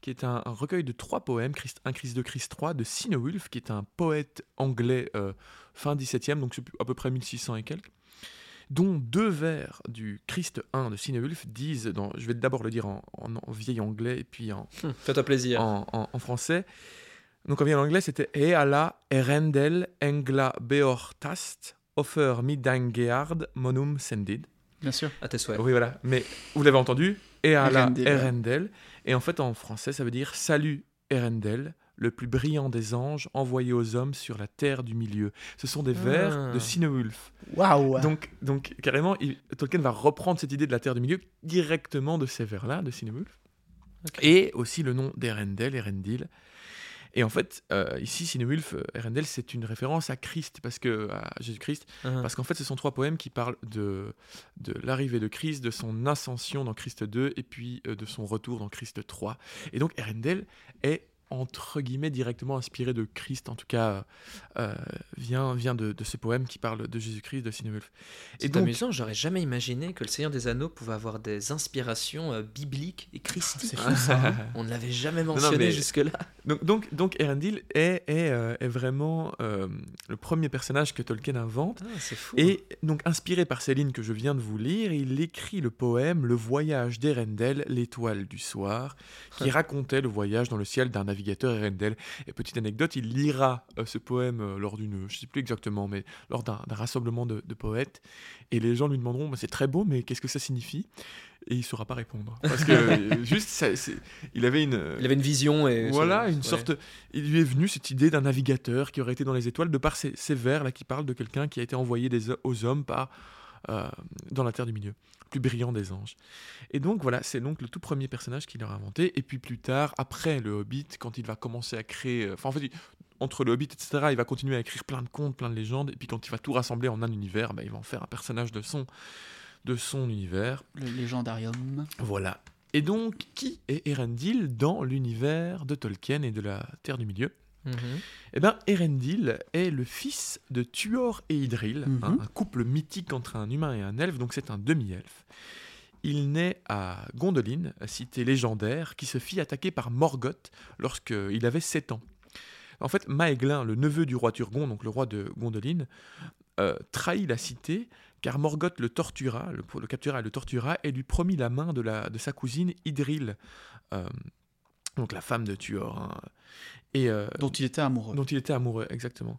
qui est un, un recueil de trois poèmes, Christ 1, Christ 2, Christ 3, de Cynewulf, qui est un poète anglais euh, fin 17e, donc à peu près 1600 et quelques, dont deux vers du Christ 1 de Cynewulf disent, dans, je vais d'abord le dire en, en- en vieil anglais et puis en, Hum, Fais-toi plaisir. en, en- en français. Donc en bien anglais, c'était E alla erendel engla beortast offer midangeard monum sendid. Bien sûr. À tes souhaits. Oui, voilà. Mais vous l'avez entendu, E alla erendel. Et en fait, en français, ça veut dire Salut Erendel, le plus brillant des anges envoyé aux hommes sur la terre du milieu. Ce sont des vers Ah. de Cynewulf. Waouh. Donc, donc carrément, il- Tolkien va reprendre cette idée de la Terre du Milieu directement de ces vers-là, de Cynewulf. Ok. Et aussi le nom d'Erendel, Erendil. Et en fait, euh, ici, Cynewulf, euh, Erendel, c'est une référence à Christ, parce que, à Jésus-Christ, Hein. parce qu'en fait, ce sont trois poèmes qui parlent de, de l'arrivée de Christ, de son ascension dans Christ 2, et puis euh, de son retour dans Christ 3. Et donc, Erendel est entre guillemets directement inspiré de Christ, en tout cas euh, vient, vient de, de ces poèmes qui parlent de Jésus-Christ, de Cynewulf. Et C'est donc, amusant, j'aurais jamais imaginé que le Seigneur des Anneaux pouvait avoir des inspirations euh, bibliques et christiques. C'est fou ça. hein. On ne l'avait jamais mentionné mais- jusque-là. Donc, donc, donc Erendil est, est, euh, est vraiment euh, le premier personnage que Tolkien invente. Ah, c'est fou. Et donc, inspiré par ces lignes que je viens de vous lire, il écrit le poème Le voyage d'Erendel, l'étoile du soir, qui racontait le voyage dans le ciel d'un navigateur Erendel. Et petite anecdote, il lira euh, ce poème euh, lors d'une, je sais plus exactement, mais lors d'un rassemblement de, de poètes. Et les gens lui demanderont Bah, C'est très beau, mais qu'est-ce que ça signifie? Et il ne saura pas répondre. Parce que euh, juste, ça- il avait une. Il avait une vision et. Voilà, une ouais. sorte. Il lui est venu cette idée d'un navigateur qui aurait été dans les étoiles, de par ces, ces vers là qui parlent de quelqu'un qui a été envoyé des, aux hommes par euh, dans la terre du milieu, le plus brillant des anges. Et donc voilà, c'est donc le tout premier personnage qu'il aura inventé. Et puis plus tard, après le Hobbit, quand il va commencer à créer, euh, enfin en fait, entre le Hobbit etc, il va continuer à écrire plein de contes, plein de légendes. Et puis quand il va tout rassembler en un univers, bah, il va en faire un personnage de son de son univers. Le légendarium. Voilà. Et donc, qui est Erendil dans l'univers de Tolkien et de la Terre du Milieu? Mhm. Eh bien, Erendil est le fils de Tuor et Idril, Mhm. hein, un couple mythique entre un humain et un elfe, donc c'est un demi-elfe. Il naît à Gondolin, cité légendaire, qui se fit attaquer par Morgoth lorsqu'il avait 7 ans. En fait, Maëglin, le neveu du roi Turgon, donc le roi de Gondolin, euh, trahit la cité car Morgoth le tortura, le, le captura et le tortura et lui promit la main de, la, de sa cousine Idril, euh, donc la femme de Tuor. hein. Et, euh, Dont il était amoureux. dont il était amoureux, exactement.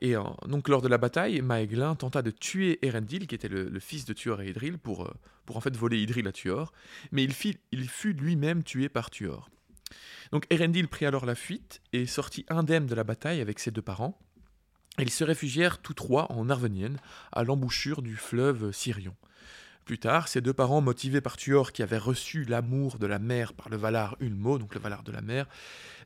Et euh, donc lors de la bataille, Maëglin tenta de tuer Erendil, qui était le, le fils de Tuor et Idril, pour, euh, pour en fait voler Idril à Tuor, mais il, fit- il fut lui-même tué par Tuor. Donc Erendil prit alors la fuite et sortit indemne de la bataille avec ses deux parents. Ils se réfugièrent tous trois en Arvenienne, à l'embouchure du fleuve Sirion. Plus tard, ses deux parents, motivés par Tuor, qui avait reçu l'amour de la mer par le Valar Ulmo, donc le Valar de la mer,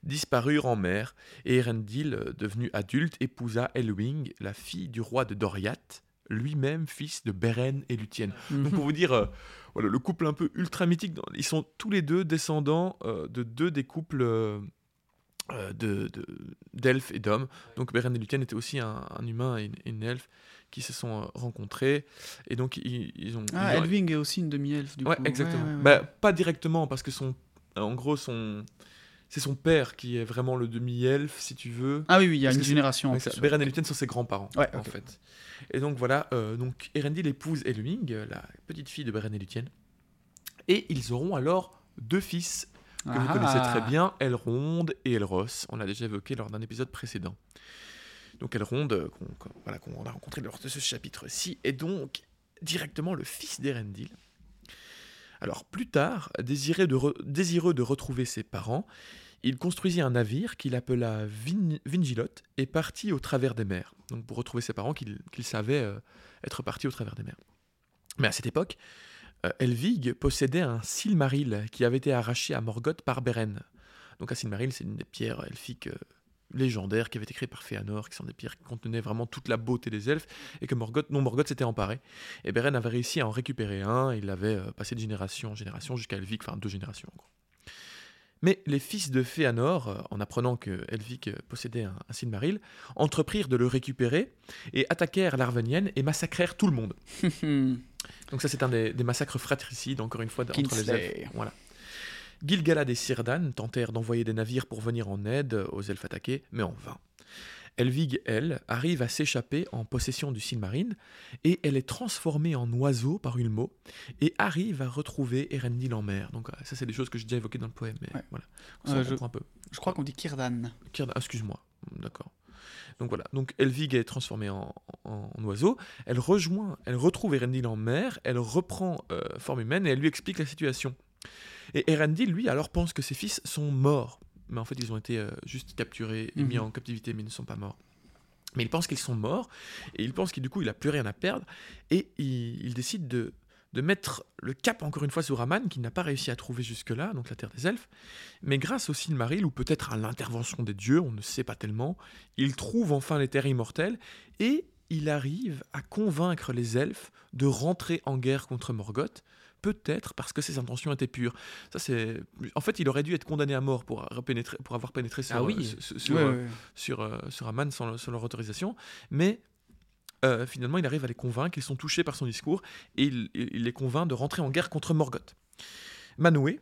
disparurent en mer, et Erendil, devenu adulte, épousa Elwing, la fille du roi de Doriath, lui-même fils de Beren et Luthien. Donc pour vous dire, euh, voilà, le couple un peu ultra mythique, ils sont tous les deux descendants euh, de deux des couples euh, de- de- d'elfes et d'hommes. Donc Beren et Luthien étaient aussi un, un humain et une, et une elfe qui se sont euh, rencontrés. Et donc ils, ils ont... Ah, ils ont- Elwing est aussi une demi-elfe, du Ouais, coup. exactement. Ouais, ouais. Bah, pas directement, parce que son, en gros, son, c'est son père qui est vraiment le demi-elfe, si tu veux. ah oui, oui, il y a parce une génération en plus. Beren et Luthien sont ses grands-parents, Ouais, en fait. Et donc voilà, euh, donc Erendil épouse Elwing, euh, la petite fille de Beren et Luthien. Et ils auront alors deux fils que vous Ah. connaissez très bien, Elrond et Elros. On l'a déjà évoqué lors d'un épisode précédent. Donc Elrond, euh, qu'on voilà, a rencontré lors de ce chapitre-ci, est donc directement le fils d'Erendil. Alors plus tard, de re- désireux de retrouver ses parents, il construisit un navire qu'il appela Vin- Vingilot et partit au travers des mers. Donc pour retrouver ses parents qu'il qu'il savait euh, être parti au travers des mers. Mais à cette époque, euh, Elvig possédait un Silmaril qui avait été arraché à Morgoth par Beren. Donc un Silmaril, c'est une des pierres elfiques euh, légendaires qui avait été créées par Fëanor, qui sont des pierres qui contenaient vraiment toute la beauté des elfes, et que Morgoth, non, Morgoth s'était emparé. Et Beren avait réussi à en récupérer un, il l'avait euh, passé de génération en génération jusqu'à Elvig, enfin deux générations en gros. Mais les fils de Fëanor, euh, en apprenant que Elvic euh, possédait un, un Silmaril, entreprirent de le récupérer et attaquèrent l'Arvenienne et massacrèrent tout le monde. Donc ça c'est un des, des massacres fratricides, encore une fois, entre les elfes. Voilà. Gilgalad et Círdan tentèrent d'envoyer des navires pour venir en aide aux elfes attaqués, mais en vain. Elvig, elle, arrive à s'échapper en possession du Silmarine, et elle est transformée en oiseau par Ulmo, et arrive à retrouver Erendil en mer. Donc euh, ça c'est des choses que j'ai déjà évoquées dans le poème, mais Ouais. voilà. Ça, Euh, je- un peu. Je crois qu'on dit Kirdan. Kirdan- excuse-moi, d'accord. Donc voilà, donc Elvig est transformée en, en- en oiseau, elle rejoint, elle retrouve Erendil en mer, elle reprend euh, forme humaine et elle lui explique la situation. Et Erendil, lui, alors pense que ses fils sont morts, mais en fait ils ont été euh, juste capturés et mis Mhm. en captivité, mais ils ne sont pas morts. Mais il pense qu'ils sont morts, et il pense qu'il du coup il a plus rien à perdre, et il, il décide de, de mettre le cap encore une fois sur Aman, qu'il n'a pas réussi à trouver jusque-là, donc la terre des elfes, mais grâce au Silmaril, ou peut-être à l'intervention des dieux, on ne sait pas tellement, il trouve enfin les terres immortelles, et il arrive à convaincre les elfes de rentrer en guerre contre Morgoth, peut-être parce que ses intentions étaient pures. Ça, c'est... En fait, il aurait dû être condamné à mort pour, avoir pénétré- pour avoir pénétré sur, Ah oui. sur, sur, Ouais, ouais, ouais. sur, sur Aman sans, sans leur autorisation, mais euh, finalement il arrive à les convaincre, ils sont touchés par son discours, et il, les convainc de rentrer en guerre contre Morgoth. Manwë,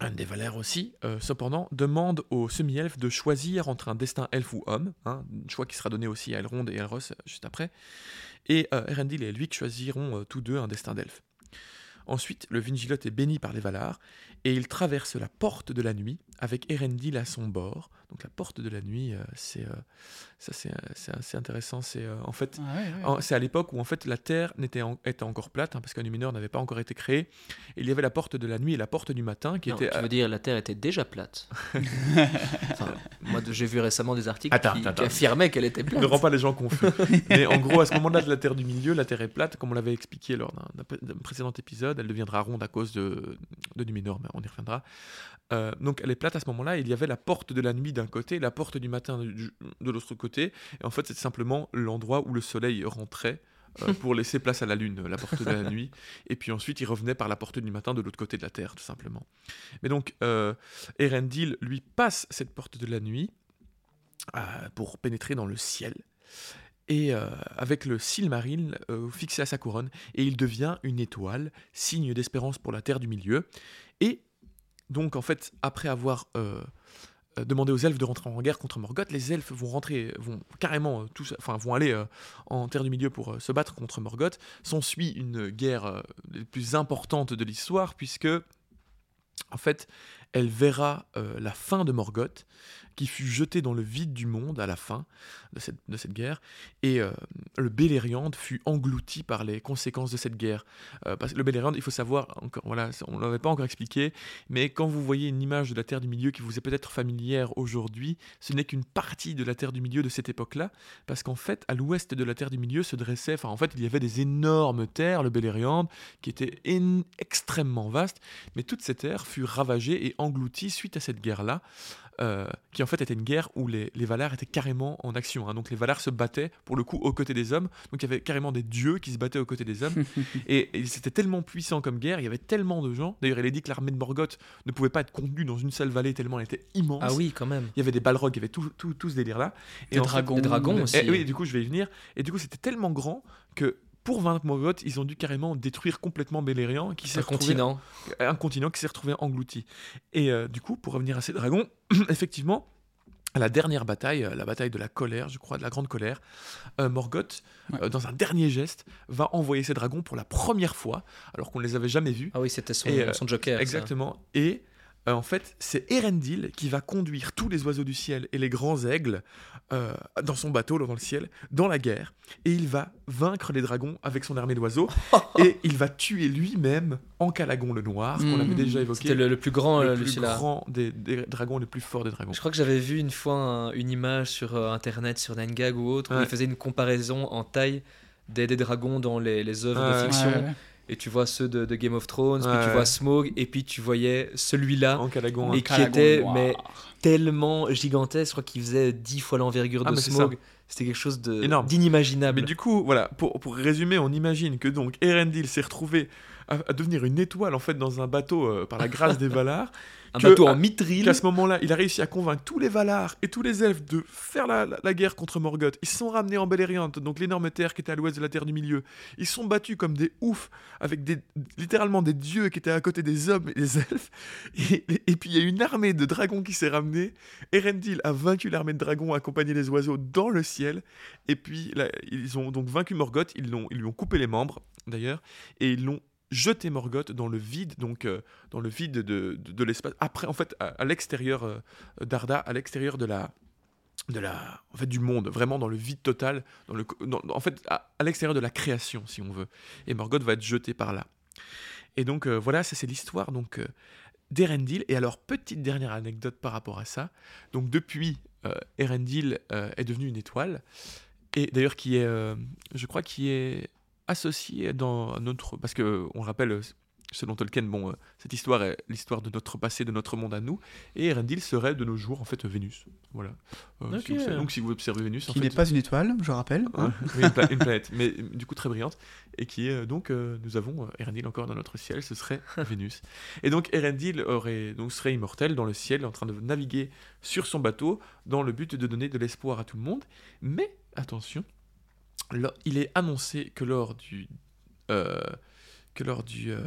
un des Valères aussi, euh, cependant, demande aux semi-elfes de choisir entre un destin elfe ou homme, hein, un choix qui sera donné aussi à Elrond et Elros euh, juste après, et euh, Erendil et Elvic choisiront tous deux un destin d'elfe. Ensuite, le Vingilot est béni par les Valar, et il traverse la porte de la nuit avec Erendil à son bord. Donc la porte de la nuit, euh, c'est euh, ça c'est euh, c'est assez intéressant. C'est euh, en fait Ah ouais, ouais. en- C'est à l'époque où en fait la Terre n'était en- était encore plate, hein, parce qu'un Numénor n'avait pas encore été créé. Et il y avait la porte de la nuit et la porte du matin qui Non, étaient. tu veux dire la Terre était déjà plate. Enfin, moi, j'ai vu récemment des articles Attends, qui, attends, qui attends. affirmaient qu'elle était plate. Ne rend pas les gens confus. Mais en gros, à ce moment-là de la Terre du Milieu, la Terre est plate, comme on l'avait expliqué lors d'un- précédent épisode. Elle deviendra ronde à cause de, de mais on y reviendra. Euh, donc elle est plate à ce moment-là. Il y avait la porte de la nuit d'un côté, la porte du matin du- de l'autre côté. Et en fait, c'est simplement l'endroit où le soleil rentrait. euh, pour laisser place à la lune, la porte de la nuit, et puis ensuite il revenait par la porte du matin de l'autre côté de la Terre, tout simplement. Mais donc, euh, Erendil, lui, passe cette porte de la nuit euh, pour pénétrer dans le ciel, et euh, avec le Silmaril euh, fixé à sa couronne, et il devient une étoile, signe d'espérance pour la Terre du Milieu. Et donc, en fait, après avoir euh, demandé aux elfes de rentrer en guerre contre Morgoth, les elfes vont rentrer, vont carrément tous, enfin, vont aller en Terre du Milieu pour se battre contre Morgoth. S'ensuit une guerre les plus importante de l'histoire, puisque, en fait, elle verra la fin de Morgoth, qui fut jeté dans le vide du monde à la fin de cette, de cette guerre, et euh, le Beleriand fut englouti par les conséquences de cette guerre. Euh, parce que le Beleriand, il faut savoir, encore, voilà, on ne l'avait pas encore expliqué, mais quand vous voyez une image de la Terre du Milieu qui vous est peut-être familière aujourd'hui, ce n'est qu'une partie de la Terre du Milieu de cette époque-là, parce qu'en fait, à l'ouest de la Terre du Milieu se dressait, enfin en fait, il y avait des énormes terres, le Beleriand, qui était en- extrêmement vaste, mais toute cette terre fut ravagée et engloutie suite à cette guerre-là, euh, qui en fait était une guerre où les, les Valar étaient carrément en action. hein. Donc les Valar se battaient pour le coup aux côtés des hommes. Donc il y avait carrément des dieux qui se battaient aux côtés des hommes. et, et c'était tellement puissant comme guerre, il y avait tellement de gens. D'ailleurs, il est dit que l'armée de Morgoth ne pouvait pas être contenue dans une seule vallée tellement elle était immense. Ah oui, quand même. Il y avait des balrogs, il y avait tout, tout, tout ce délire-là. Des en fait- dragons. Des dragons aussi. et oui, du coup, je vais y venir. Et du coup, c'était tellement grand que pour vaincre Morgoth, ils ont dû carrément détruire complètement Beleriand, qui s'est Un retrouvé continent. un continent qui s'est retrouvé englouti. Et euh, du coup, pour revenir à ces dragons, effectivement, à la dernière bataille, euh, la bataille de la colère, je crois, de la grande colère, euh, Morgoth, Ouais. euh, dans un dernier geste, va envoyer ses dragons pour la première fois, alors qu'on ne les avait jamais vus. Ah oui, c'était son, euh, son Joker. ça. Exactement. Et euh, en fait, c'est Erendil qui va conduire tous les oiseaux du ciel et les grands aigles euh, dans son bateau dans le ciel, dans la guerre. Et il va vaincre les dragons avec son armée d'oiseaux. et il va tuer lui-même Encalagon le Noir, qu'on avait Mhm. déjà évoqué. C'était le, le plus grand, le euh, plus grand des, des dragons, le plus fort des dragons. Je crois que j'avais vu une fois un- une image sur euh, internet, sur Nangag ou autre, où Ouais. il faisait une comparaison en taille des, des dragons dans les, les œuvres Ouais. de fiction. Ouais, ouais. Et tu vois ceux de, de Game of Thrones, puis Ouais. tu vois Smaug, et puis tu voyais celui-là Encalagon. Et Un qui calagon était, noir. mais- tellement gigantesque. Je crois qu'il faisait 10 fois l'envergure Ah, de Smaug. C'était quelque chose d'inimaginable. Mais du coup, voilà, pour, pour résumer, on imagine que donc Erendil s'est retrouvé à, à devenir une étoile en fait dans un bateau euh, par la grâce des Valar. Un que- bateau à- en mithril. qu'à ce moment-là, il a réussi à convaincre tous les Valar et tous les elfes de faire la, la- la guerre contre Morgoth. Ils se sont ramenés en Beleriand, donc l'énorme terre qui était à l'ouest de la Terre du Milieu. Ils se sont battus comme des oufs, avec des, littéralement des dieux qui étaient à côté des hommes et des elfes. Et, et- et puis il y a une armée de dragons qui s'est ramenée. Erendil a vaincu l'armée de dragons, accompagné les oiseaux dans le ciel. Et puis là, ils ont donc vaincu Morgoth, ils, l'ont- ils lui ont coupé les membres d'ailleurs, et ils l'ont jeté Morgoth dans le vide, donc euh, dans le vide de, de, l'espace. Après, en fait, à, l'extérieur euh, d'Arda, à l'extérieur de la, de la, en fait, du monde, vraiment dans le vide total, dans le, en fait, à, l'extérieur de la création, si on veut. Et Morgoth va être jeté par là. Et donc euh, voilà, ça c'est l'histoire donc d'Erendil. Et alors petite dernière anecdote par rapport à ça. Donc depuis, Erendil est devenu une étoile et d'ailleurs qui est, je crois, qui est associé dans notre, parce que on rappelle. Selon Tolkien, bon, euh, cette histoire est l'histoire de notre passé, de notre monde à nous, et Erendil serait de nos jours en fait Vénus. Voilà. Euh, si donc si vous observez Vénus, Qui n'est pas une étoile, je rappelle. Hein. oui, une, pla- une planète, mais euh, du coup très brillante, et qui est euh, donc, euh, nous avons euh, Erendil encore dans notre ciel, ce serait Vénus. Et donc Erendil aurait, donc, serait immortel dans le ciel, en train de naviguer sur son bateau, dans le but de donner de l'espoir à tout le monde. Mais attention, il est annoncé que lors du, euh, que lors du, euh,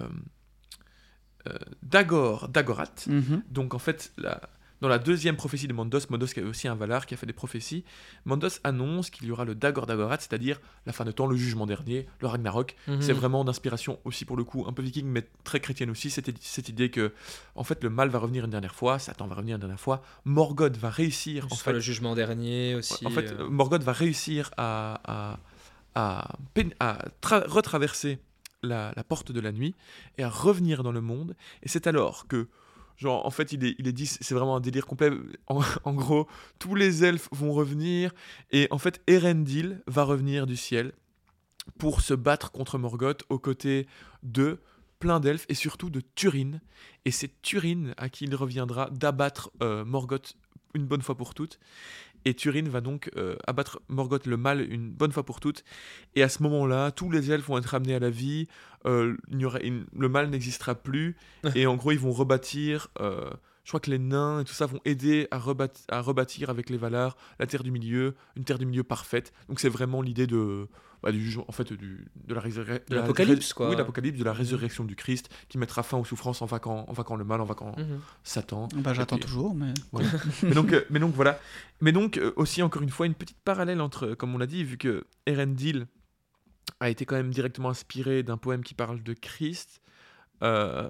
euh, Dagor, Dagorat. Mhm. Donc en fait, la- dans la deuxième prophétie de Mandos, Mandos qui est aussi un Valar qui a fait des prophéties, Mandos annonce qu'il y aura le Dagor Dagorat, c'est-à-dire la fin de temps, le jugement dernier, le Ragnarok. Mhm. C'est vraiment d'inspiration aussi pour le coup, un peu viking, mais très chrétienne aussi, cette, cette idée que en fait le mal va revenir une dernière fois, Satan va revenir une dernière fois, Morgoth va réussir en fait le jugement dernier aussi. en fait. Morgoth va réussir à, à, à, retraverser la, porte de la nuit et à revenir dans le monde. Et c'est alors que, genre, en fait, il est, il est dit, c'est vraiment un délire complet. En, en gros, tous les elfes vont revenir et en fait, Erendil va revenir du ciel pour se battre contre Morgoth aux côtés de plein d'elfes et surtout de Turin. Et c'est Turin à qui il reviendra d'abattre euh, Morgoth une bonne fois pour toutes. Et Turin va donc euh, abattre Morgoth le mal une bonne fois pour toutes. Et à ce moment-là, tous les elfes vont être ramenés à la vie. euh, il y aura une- le mal n'existera plus. et en gros, ils vont rebâtir. euh, je crois que les nains et tout ça vont aider à, rebat- à rebâtir avec les Valar la terre du milieu, une terre du milieu parfaite. Donc c'est vraiment l'idée de bah, du jugement, en fait, du, de la résurrection, De l'apocalypse, quoi. Oui, l'apocalypse, de la résurrection du Christ, qui mettra fin aux souffrances en vaquant, en vaquant le mal, en vaquant Mhm. Satan. Bah, j'attends toujours, mais. voilà. mais, donc, euh, mais donc voilà. Mais donc euh, aussi encore une fois une petite parallèle entre, comme on l'a dit, vu que Erendil a été quand même directement inspiré d'un poème qui parle de Christ. euh,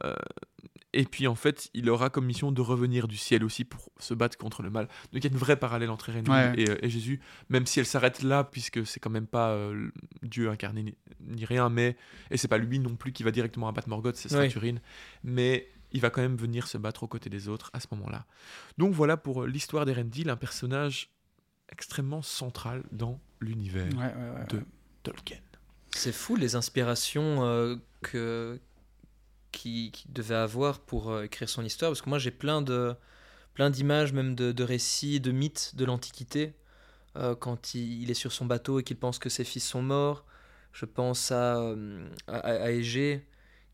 et puis en fait, il aura comme mission de revenir du ciel aussi pour se battre contre le mal. Donc il y a une vraie parallèle entre Ouais. et, euh, et Jésus, même si elle s'arrête là, puisque c'est quand même pas euh, Dieu incarné ni, ni rien, mais et c'est pas lui non plus qui va directement abattre Morgoth, c'est Oui. Turin, mais il va quand même venir se battre aux côtés des autres à ce moment-là. Donc voilà pour euh, l'histoire d'Erendil, un personnage extrêmement central dans l'univers Ouais, ouais, ouais. de Tolkien. C'est fou les inspirations euh, que qui, qui devait avoir pour euh, écrire son histoire parce que moi j'ai plein de plein d'images même de, de récits de mythes de l'antiquité euh, quand il, il est sur son bateau et qu'il pense que ses fils sont morts. Je pense à euh, à, à Égée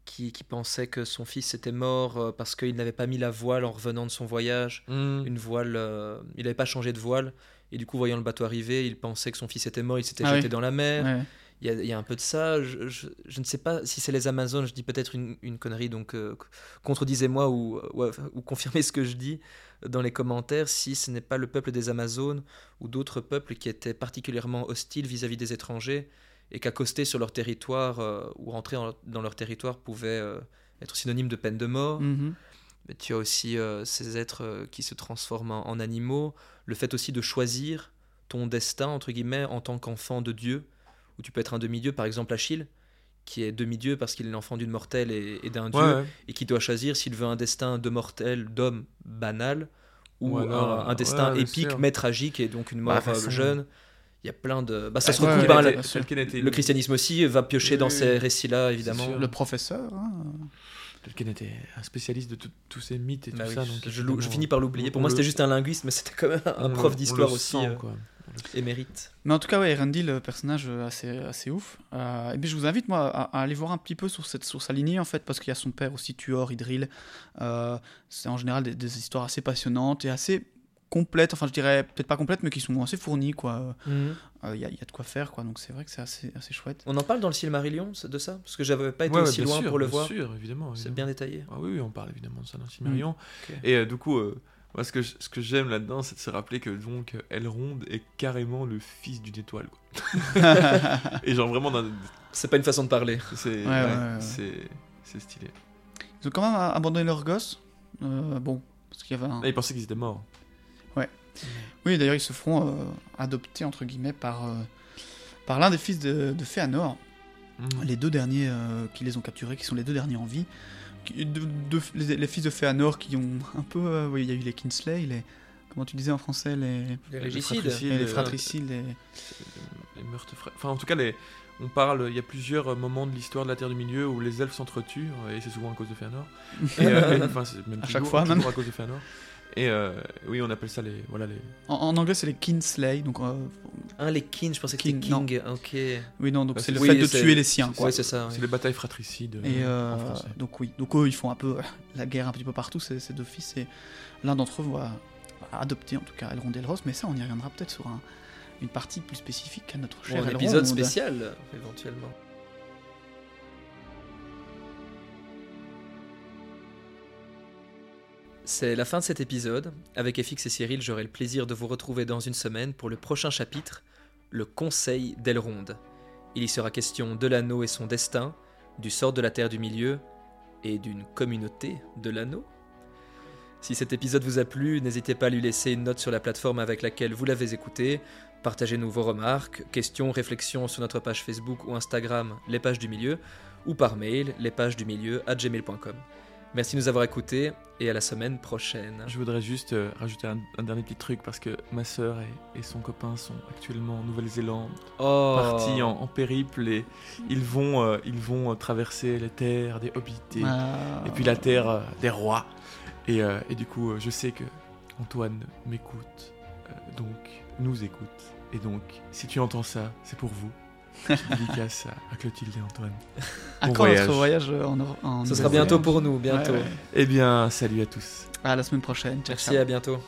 qui, qui pensait que son fils était mort parce qu'il n'avait pas mis la voile en revenant de son voyage. Une voile euh, il n'avait pas changé de voile. Et du coup voyant le bateau arriver il pensait que son fils était mort il s'était Ah jeté oui. dans la mer. Ouais. Il y, a, y a un peu de ça. Je, je- je ne sais pas si c'est les Amazones, je dis peut-être une, une connerie, donc euh, contredisez-moi ou, ou, ou confirmez ce que je dis dans les commentaires si ce n'est pas le peuple des Amazones ou d'autres peuples qui étaient particulièrement hostiles vis-à-vis des étrangers et qu'accoster sur leur territoire euh, ou rentrer en- dans leur territoire pouvait euh, être synonyme de peine de mort. Mhm. Mais tu as aussi euh, ces êtres euh, qui se transforment en, en animaux, le fait aussi de choisir ton destin, entre guillemets, en tant qu'enfant de Dieu, où tu peux être un demi-dieu, par exemple Achille, qui est demi-dieu parce qu'il est l'enfant d'une mortelle et, et d'un dieu, Ouais, ouais. et qui doit choisir s'il veut un destin de mortel, d'homme banal, ou alors, un, un destin épique mais tragique, et donc une Bah, mort toute euh, jeune. Il y a plein de... Bah, ça se Ouais, recoupe, ouais, hein, le- christianisme aussi va piocher Oui, dans oui, ces oui. récits-là, évidemment. Le professeur. hein. Tolkien était un spécialiste de tous ces mythes et Bah tout oui, ça. Donc je, finis par l'oublier. Pour moi, le- c'était juste un linguiste, mais c'était quand même un prof d'histoire aussi sent, euh, quoi. émérite. Mais en tout cas, ouais, Erendil, le personnage euh, assez, assez ouf. Euh, et puis je vous invite, moi, à, à aller voir un petit peu sur, cette, sur sa lignée, en fait, parce qu'il y a son père aussi, Tuor, Idril. Euh, c'est en général des, des histoires assez passionnantes et assez complètes. Enfin, je dirais peut-être pas complètes, mais qui sont assez fournies, quoi. Euh, Il y, a- il y a de quoi faire, quoi. Donc c'est vrai que c'est assez, assez chouette. On en parle dans le Silmarillion de ça? Parce que j'avais pas été Ouais, aussi bien loin sûr, pour le bien voir. sûr, évidemment. C'est bien détaillé. Ah oui, oui, on parle évidemment de ça dans Silmarillion. Ok. Et euh, du coup, euh, moi, ce que, ce que j'aime là-dedans, c'est de se rappeler que donc Elrond est carrément le fils d'une étoile. Quoi. Et genre vraiment, dans- C'est pas une façon de parler. c'est ouais, ouais, ouais, ouais. c'est- c'est stylé. Ils ont quand même abandonné leur gosse. Euh, bon, parce qu'il y avait un... Là, il pensait qu'ils étaient morts. Oui, d'ailleurs, ils se feront euh, adopter, entre guillemets, par, euh, par l'un des fils de, de Féanor. Mhm. les deux derniers euh, qui les ont capturés, qui sont les deux derniers en vie. Qui- de- de- les, les fils de Féanor qui ont un peu. euh, oui, il y a eu les Kinsley, les. Comment tu disais en français Les, Les Les régicides. fratricides. les, les euh, fratricides, les. les meurtres fra- Enfin, en tout cas, les... on parle. Il y a plusieurs euh, moments de l'histoire de la Terre du Milieu où les elfes s'entretuent, et c'est souvent à cause de Fëanor. Et, euh, et- enfin, c'est même À toujours, chaque fois, toujours même. à cause de Fëanor. Et euh, oui, on appelle ça les. Voilà, les... En, en anglais, c'est les Kinsley. Donc, euh, Un, les kin, je pensais que c'était Kin, non. king. Ok. oui, non, donc Bah, c'est le oui, fait de tuer les siens. Quoi. C'est ça. c'est les batailles fratricides euh, Et euh, en français. donc oui, donc eux ils font un peu euh, la guerre un petit peu partout, ces, ces deux fils, et l'un d'entre eux va, adopter en tout cas Elrond Elros, mais ça on y reviendra peut-être sur un- une partie plus spécifique à notre Bon, cher un Elrond. épisode spécial, euh, éventuellement. C'est la fin de cet épisode. Avec FX et Cyril, j'aurai le plaisir de vous retrouver dans une semaine pour le prochain chapitre, le Conseil d'Elrond. Il y sera question de l'anneau et son destin, du sort de la Terre du Milieu et d'une communauté de l'anneau. Si cet épisode vous a plu, n'hésitez pas à lui laisser une note sur la plateforme avec laquelle vous l'avez écouté. Partagez-nous vos remarques, questions, réflexions sur notre page Facebook ou Instagram, les pages du milieu, ou par mail, les pages du milieu à gmail.com. Merci de nous avoir écoutés et à la semaine prochaine. Je voudrais juste euh, rajouter un, un dernier petit truc parce que ma sœur et, et son copain sont actuellement en Nouvelle-Zélande, Oh. partis en, en périple et ils vont, euh, ils vont euh, traverser les terres des hobbits et, Ah. et puis la terre euh, des rois. Et, et du coup, je sais que Antoine m'écoute, donc nous écoute. Et donc, si tu entends ça, c'est pour vous. Dédicace à, Clotilde et Antoine. À bon quand voyage. notre voyage en, en Ce sera bientôt pour nous, bientôt. Ouais, ouais. Eh bien, salut à tous. À la semaine prochaine. Ciao, Merci, ciao. à bientôt.